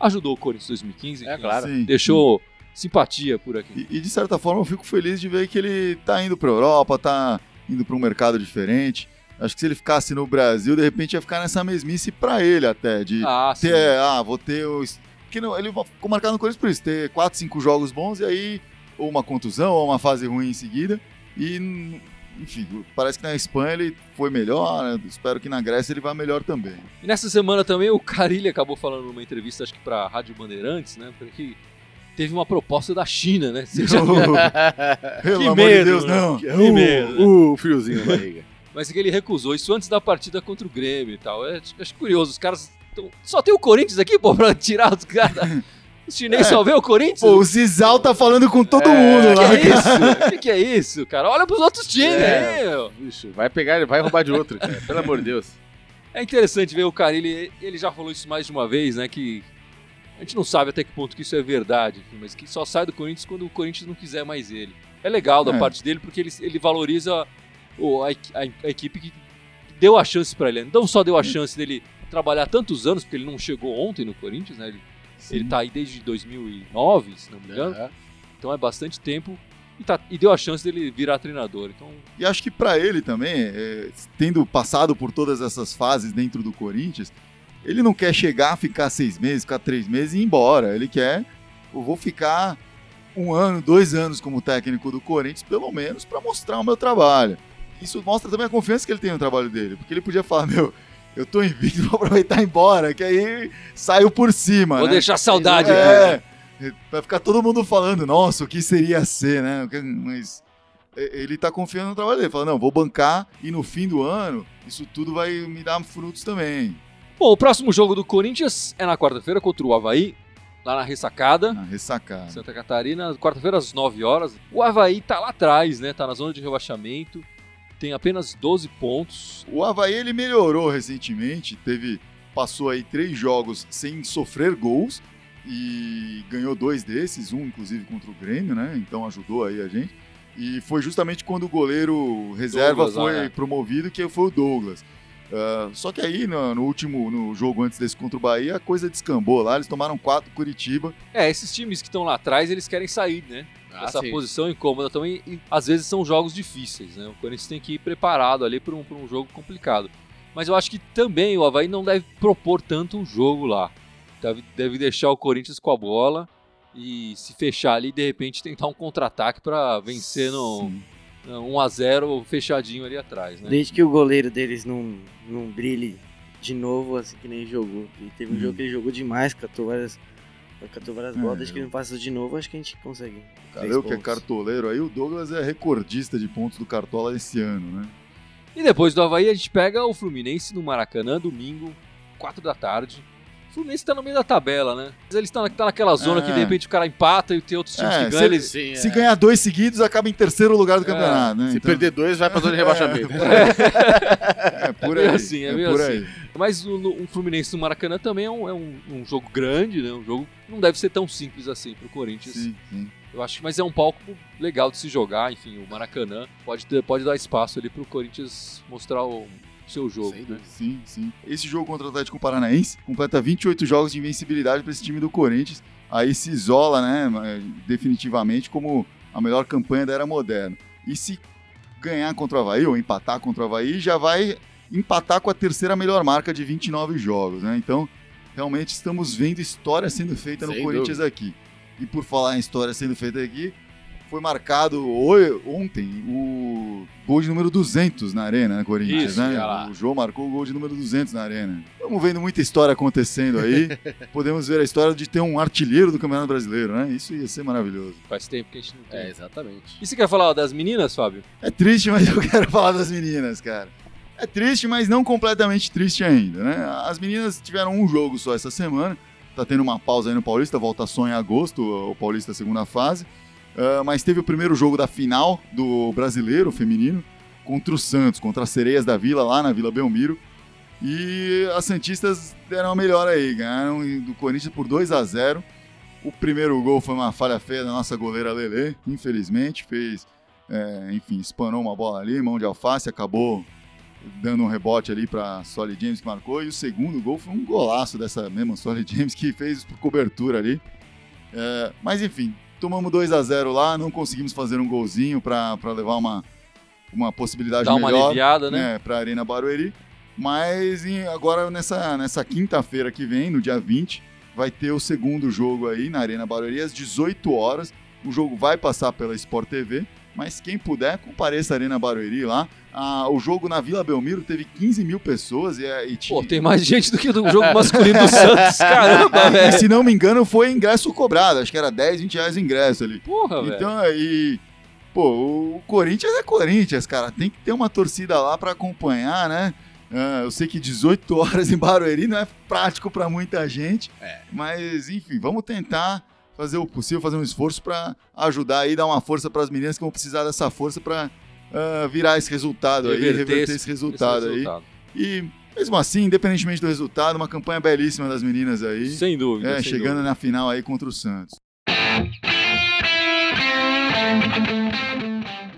[SPEAKER 1] ajudou o Corinthians em 2015.
[SPEAKER 4] É
[SPEAKER 1] enfim,
[SPEAKER 4] claro.
[SPEAKER 3] Sim.
[SPEAKER 1] Deixou simpatia por aqui.
[SPEAKER 3] E, e, de certa forma eu fico feliz de ver que ele tá indo pra Europa, tá indo pra um mercado diferente. Acho que se ele ficasse no Brasil, de repente ia ficar nessa mesmice pra ele até, de
[SPEAKER 1] Ah, sim.
[SPEAKER 3] ter, ah, vou ter o... Porque não, ele ficou marcado no Corinthians por isso, ter 4, 5 jogos bons e aí ou uma contusão ou uma fase ruim em seguida. E, enfim, parece que na Espanha ele foi melhor, né? espero que na Grécia ele vá melhor também.
[SPEAKER 1] E nessa semana também o Carilli acabou falando numa entrevista, acho que pra Rádio Bandeirantes, né? Porque teve uma proposta da China, né? Você já-
[SPEAKER 3] Pelo
[SPEAKER 1] Que
[SPEAKER 3] amor
[SPEAKER 1] medo,
[SPEAKER 3] de Deus,
[SPEAKER 1] né?
[SPEAKER 3] não.
[SPEAKER 1] Que medo, né?
[SPEAKER 4] Uh, o friozinho na barriga.
[SPEAKER 1] Mas que ele recusou isso antes da partida contra o Grêmio e tal. É, acho curioso, os caras. tão- Só tem o Corinthians aqui, pô, pra tirar os caras. Os chineses
[SPEAKER 3] É.
[SPEAKER 1] só vê o Corinthians?
[SPEAKER 3] Pô, o Zizal tá falando com todo
[SPEAKER 4] É,
[SPEAKER 3] mundo
[SPEAKER 1] que
[SPEAKER 3] lá.
[SPEAKER 1] é isso? O que, que é isso, cara? Olha pros outros times
[SPEAKER 4] É.
[SPEAKER 1] aí, meu.
[SPEAKER 4] Bicho, vai pegar, ele vai roubar de outro, cara. Pelo amor de Deus.
[SPEAKER 1] É interessante ver o Carilli, ele já falou isso mais de uma vez, né? Que a gente não sabe até que ponto que isso é verdade, mas que só sai do Corinthians quando o Corinthians não quiser mais ele. É legal da
[SPEAKER 3] É.
[SPEAKER 1] parte dele porque ele, ele valoriza o- a, a- a equipe que deu a chance pra ele. Não só deu a chance dele trabalhar tantos anos, porque ele não chegou ontem no Corinthians, né? Ele, ele tá aí desde 2009, se não me engano.
[SPEAKER 4] Aham.
[SPEAKER 1] Então é bastante tempo. E, tá- e deu a chance dele virar treinador. Então,
[SPEAKER 3] E acho que pra ele também, é, tendo passado por todas essas fases dentro do Corinthians, ele não quer chegar, ficar seis meses, ficar três meses e ir embora. Ele quer, eu vou ficar um ano, dois anos como técnico do Corinthians, pelo menos, para mostrar o meu trabalho. Isso mostra também a confiança que ele tem no trabalho dele, porque ele podia falar, meu, eu tô invicto, vou aproveitar e ir embora, que aí saiu por cima,
[SPEAKER 1] Vou
[SPEAKER 3] né?
[SPEAKER 1] deixar saudade.
[SPEAKER 3] É, vai ficar todo mundo falando, nossa, o que seria ser, né? Mas é, ele tá confiando no trabalho dele, fala, não, vou bancar e no fim do ano isso tudo vai me dar frutos também.
[SPEAKER 1] Bom, o próximo jogo do Corinthians é na quarta-feira contra o Havaí, lá na ressacada.
[SPEAKER 3] Na ressacada.
[SPEAKER 1] Santa Catarina, quarta-feira às 9 horas. O Havaí tá lá atrás, né? Tá na zona de rebaixamento. Tem apenas 12 pontos.
[SPEAKER 3] O Havaí ele melhorou recentemente, teve passou aí três jogos sem sofrer gols e ganhou dois desses, um inclusive contra o Grêmio, né? Então ajudou aí a gente. E foi justamente quando o goleiro reserva
[SPEAKER 1] Douglas,
[SPEAKER 3] foi
[SPEAKER 1] ah, é.
[SPEAKER 3] promovido que foi o Douglas. Ah, só que aí no, no último no jogo antes desse contra o Bahia a coisa descambou lá, eles tomaram quatro Curitiba.
[SPEAKER 1] É, esses times que estão lá atrás, eles querem sair, né?
[SPEAKER 4] Ah,
[SPEAKER 1] Essa
[SPEAKER 4] sim.
[SPEAKER 1] posição incômoda também. E às vezes são jogos difíceis, né? O Corinthians tem que ir preparado ali para um, pra um jogo complicado. Mas eu acho que também o Havaí não deve propor tanto um jogo lá. Deve, deve deixar o Corinthians com a bola e se fechar ali, de repente tentar um contra-ataque para vencer no
[SPEAKER 3] Sim.
[SPEAKER 1] No 1x0 fechadinho ali atrás, né?
[SPEAKER 2] Desde que o goleiro deles não, não brilhe de novo, assim que nem jogou. E teve um
[SPEAKER 3] Hum.
[SPEAKER 2] jogo que ele jogou demais, catou várias, catou várias
[SPEAKER 3] É,
[SPEAKER 2] bolas. Desde que ele não faça de novo, acho que a gente consegue. três
[SPEAKER 3] Cara, eu que é cartoleiro aí, o Douglas é recordista de pontos do Cartola esse ano, né?
[SPEAKER 1] E depois do Havaí a gente pega o Fluminense no Maracanã, domingo, 4 da tarde. O Fluminense tá no meio da tabela, né? Mas Eles estão tá naquela zona
[SPEAKER 3] É.
[SPEAKER 1] que de repente o cara empata e tem outros times
[SPEAKER 3] É,
[SPEAKER 1] que
[SPEAKER 3] se
[SPEAKER 1] ganham. Eles...
[SPEAKER 4] Sim,
[SPEAKER 3] Se
[SPEAKER 4] é.
[SPEAKER 3] ganhar dois seguidos, acaba em terceiro lugar do
[SPEAKER 1] É,
[SPEAKER 3] campeonato, né?
[SPEAKER 4] Se
[SPEAKER 3] Então,
[SPEAKER 4] perder dois, vai pra zona de rebaixamento.
[SPEAKER 3] É por
[SPEAKER 1] É
[SPEAKER 3] aí.
[SPEAKER 1] assim, é meio
[SPEAKER 3] por
[SPEAKER 1] assim.
[SPEAKER 3] aí.
[SPEAKER 1] Mas o, o Fluminense no Maracanã também é, um, é um- um jogo grande, né? Um jogo que não deve ser tão simples assim pro Corinthians.
[SPEAKER 3] Sim, sim.
[SPEAKER 1] Eu acho que mas é um palco legal de se jogar, enfim, o Maracanã pode, ter- pode dar espaço ali pro Corinthians mostrar o seu jogo.
[SPEAKER 4] Sem
[SPEAKER 1] né?
[SPEAKER 4] dúvida.
[SPEAKER 3] Sim, sim. Esse jogo contra o Atlético Paranaense completa 28 jogos de invencibilidade para esse time do Corinthians. Aí se isola, né, definitivamente como a melhor campanha da era moderna. E se ganhar contra o Havaí ou empatar contra o Havaí, já vai empatar com a terceira melhor marca de 29 jogos, né? Então, realmente estamos vendo história sendo feita no
[SPEAKER 4] Sem
[SPEAKER 3] Corinthians aqui. E por falar em história sendo feita aqui, foi marcado ontem o gol de número 200 na Arena, né, Corinthians,
[SPEAKER 1] Isso,
[SPEAKER 3] né? O João marcou o gol de número 200 na Arena. Estamos vendo muita história acontecendo aí. Podemos ver a história de ter um artilheiro do Campeonato Brasileiro, né? Isso ia ser maravilhoso.
[SPEAKER 1] Faz tempo que a gente não tem.
[SPEAKER 4] É, exatamente.
[SPEAKER 1] E você quer falar das meninas, Fábio?
[SPEAKER 3] É triste, mas eu quero falar das meninas, cara. É triste, mas não completamente triste ainda, né? As meninas tiveram um jogo só essa semana. Tá tendo uma pausa aí no Paulista, volta só em agosto, o Paulista segunda fase. Ah, mas teve o primeiro jogo da final do brasileiro feminino contra o Santos, contra as Sereias da Vila, lá na Vila Belmiro. E as Santistas deram a melhor aí, ganharam do Corinthians por 2 a 0 O primeiro gol foi uma falha feia da nossa goleira Lele, infelizmente, fez é, enfim, espanou uma bola ali, mão de alface, acabou dando um rebote ali para Solly James que marcou. E o segundo gol foi um golaço dessa mesma Solly James que fez por cobertura ali. É, mas enfim, tomamos 2 a 0 lá, não conseguimos fazer um golzinho para levar uma, uma possibilidade
[SPEAKER 1] Dá uma
[SPEAKER 3] melhor
[SPEAKER 1] aliviada, né?
[SPEAKER 3] né, para a Arena Barueri. Mas em- agora nessa, nessa quinta-feira que vem, no dia 20, vai ter o segundo jogo aí na Arena Barueri às 18 horas. O jogo vai passar pela Sport TV, mas quem puder, compareça à Arena Barueri lá. Ah, o jogo na Vila Belmiro teve 15 mil pessoas e, é- e tinha-
[SPEAKER 1] Pô, tem mais gente do que do jogo masculino do Santos. Caramba,
[SPEAKER 3] e,
[SPEAKER 1] velho.
[SPEAKER 3] se não me engano, foi ingresso cobrado. Acho que era 10, 20 reais o ingresso ali.
[SPEAKER 1] Porra, velho.
[SPEAKER 3] Então aí, pô, o Corinthians é Corinthians, cara. Tem que ter uma torcida lá pra acompanhar, né? Ah, eu sei que 18 horas em Barueri não é prático pra muita gente,
[SPEAKER 4] É.
[SPEAKER 3] mas enfim, vamos tentar fazer o possível, fazer um esforço pra ajudar aí, dar uma força pras meninas que vão precisar dessa força pra ah, virar esse resultado aí,
[SPEAKER 1] Reverter
[SPEAKER 3] reverter
[SPEAKER 1] esse-
[SPEAKER 3] esse resultado
[SPEAKER 1] Esse
[SPEAKER 3] aí.
[SPEAKER 1] resultado.
[SPEAKER 3] E mesmo assim, independentemente do resultado, uma campanha belíssima das meninas aí.
[SPEAKER 1] Sem dúvida.
[SPEAKER 3] É,
[SPEAKER 1] sem
[SPEAKER 3] chegando
[SPEAKER 1] dúvida.
[SPEAKER 3] na final aí contra o Santos.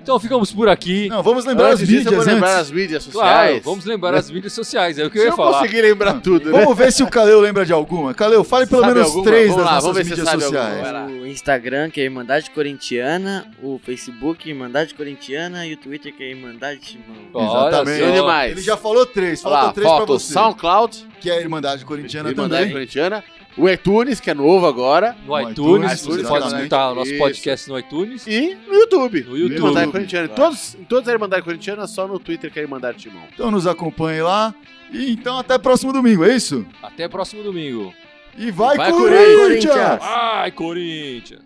[SPEAKER 1] Então ficamos por aqui.
[SPEAKER 3] Não, vamos lembrar
[SPEAKER 4] Antes
[SPEAKER 3] as
[SPEAKER 4] eu
[SPEAKER 3] mídias
[SPEAKER 4] vou lembrar as mídias
[SPEAKER 1] Claro,
[SPEAKER 4] sociais.
[SPEAKER 1] vamos lembrar as mídias sociais. É o que
[SPEAKER 4] Se
[SPEAKER 1] eu
[SPEAKER 4] eu
[SPEAKER 1] ia falar.
[SPEAKER 4] conseguir lembrar tudo, né?
[SPEAKER 3] Vamos ver se o Kaleu lembra de alguma. Kaleu, fale pelo
[SPEAKER 4] Sabe
[SPEAKER 3] menos
[SPEAKER 4] alguma?
[SPEAKER 3] três
[SPEAKER 4] Vamos
[SPEAKER 3] das
[SPEAKER 4] lá,
[SPEAKER 3] nossas
[SPEAKER 4] vamos ver se
[SPEAKER 3] mídias
[SPEAKER 4] sabe
[SPEAKER 3] sociais.
[SPEAKER 2] O Instagram, que é Irmandade Corintiana, o Facebook, Irmandade Corintiana, e o Twitter, que é Irmandade Timão.
[SPEAKER 3] Exatamente. Ele já falou três,
[SPEAKER 4] lá,
[SPEAKER 3] três pra
[SPEAKER 4] foto
[SPEAKER 3] você.
[SPEAKER 4] SoundCloud,
[SPEAKER 3] Que é a Irmandade Corintiana
[SPEAKER 4] Irmandade
[SPEAKER 3] também.
[SPEAKER 4] Corintiana. O iTunes, que é novo agora.
[SPEAKER 1] No iTunes,
[SPEAKER 3] iTunes,
[SPEAKER 1] você pode escutar o nosso
[SPEAKER 4] Isso.
[SPEAKER 1] podcast no iTunes.
[SPEAKER 4] E no YouTube.
[SPEAKER 1] No YouTube.
[SPEAKER 4] Irmandade Corintiana. Em
[SPEAKER 2] Claro.
[SPEAKER 4] todos, em todos a Irmandade Corintiana, só no Twitter que é Irmandade Timão.
[SPEAKER 3] Então nos acompanhe lá. E então até próximo domingo, é isso?
[SPEAKER 1] Até próximo domingo.
[SPEAKER 3] E vai,
[SPEAKER 4] Vai,
[SPEAKER 3] Corinthians!
[SPEAKER 2] Corinthians!
[SPEAKER 1] Ai, Corinthians!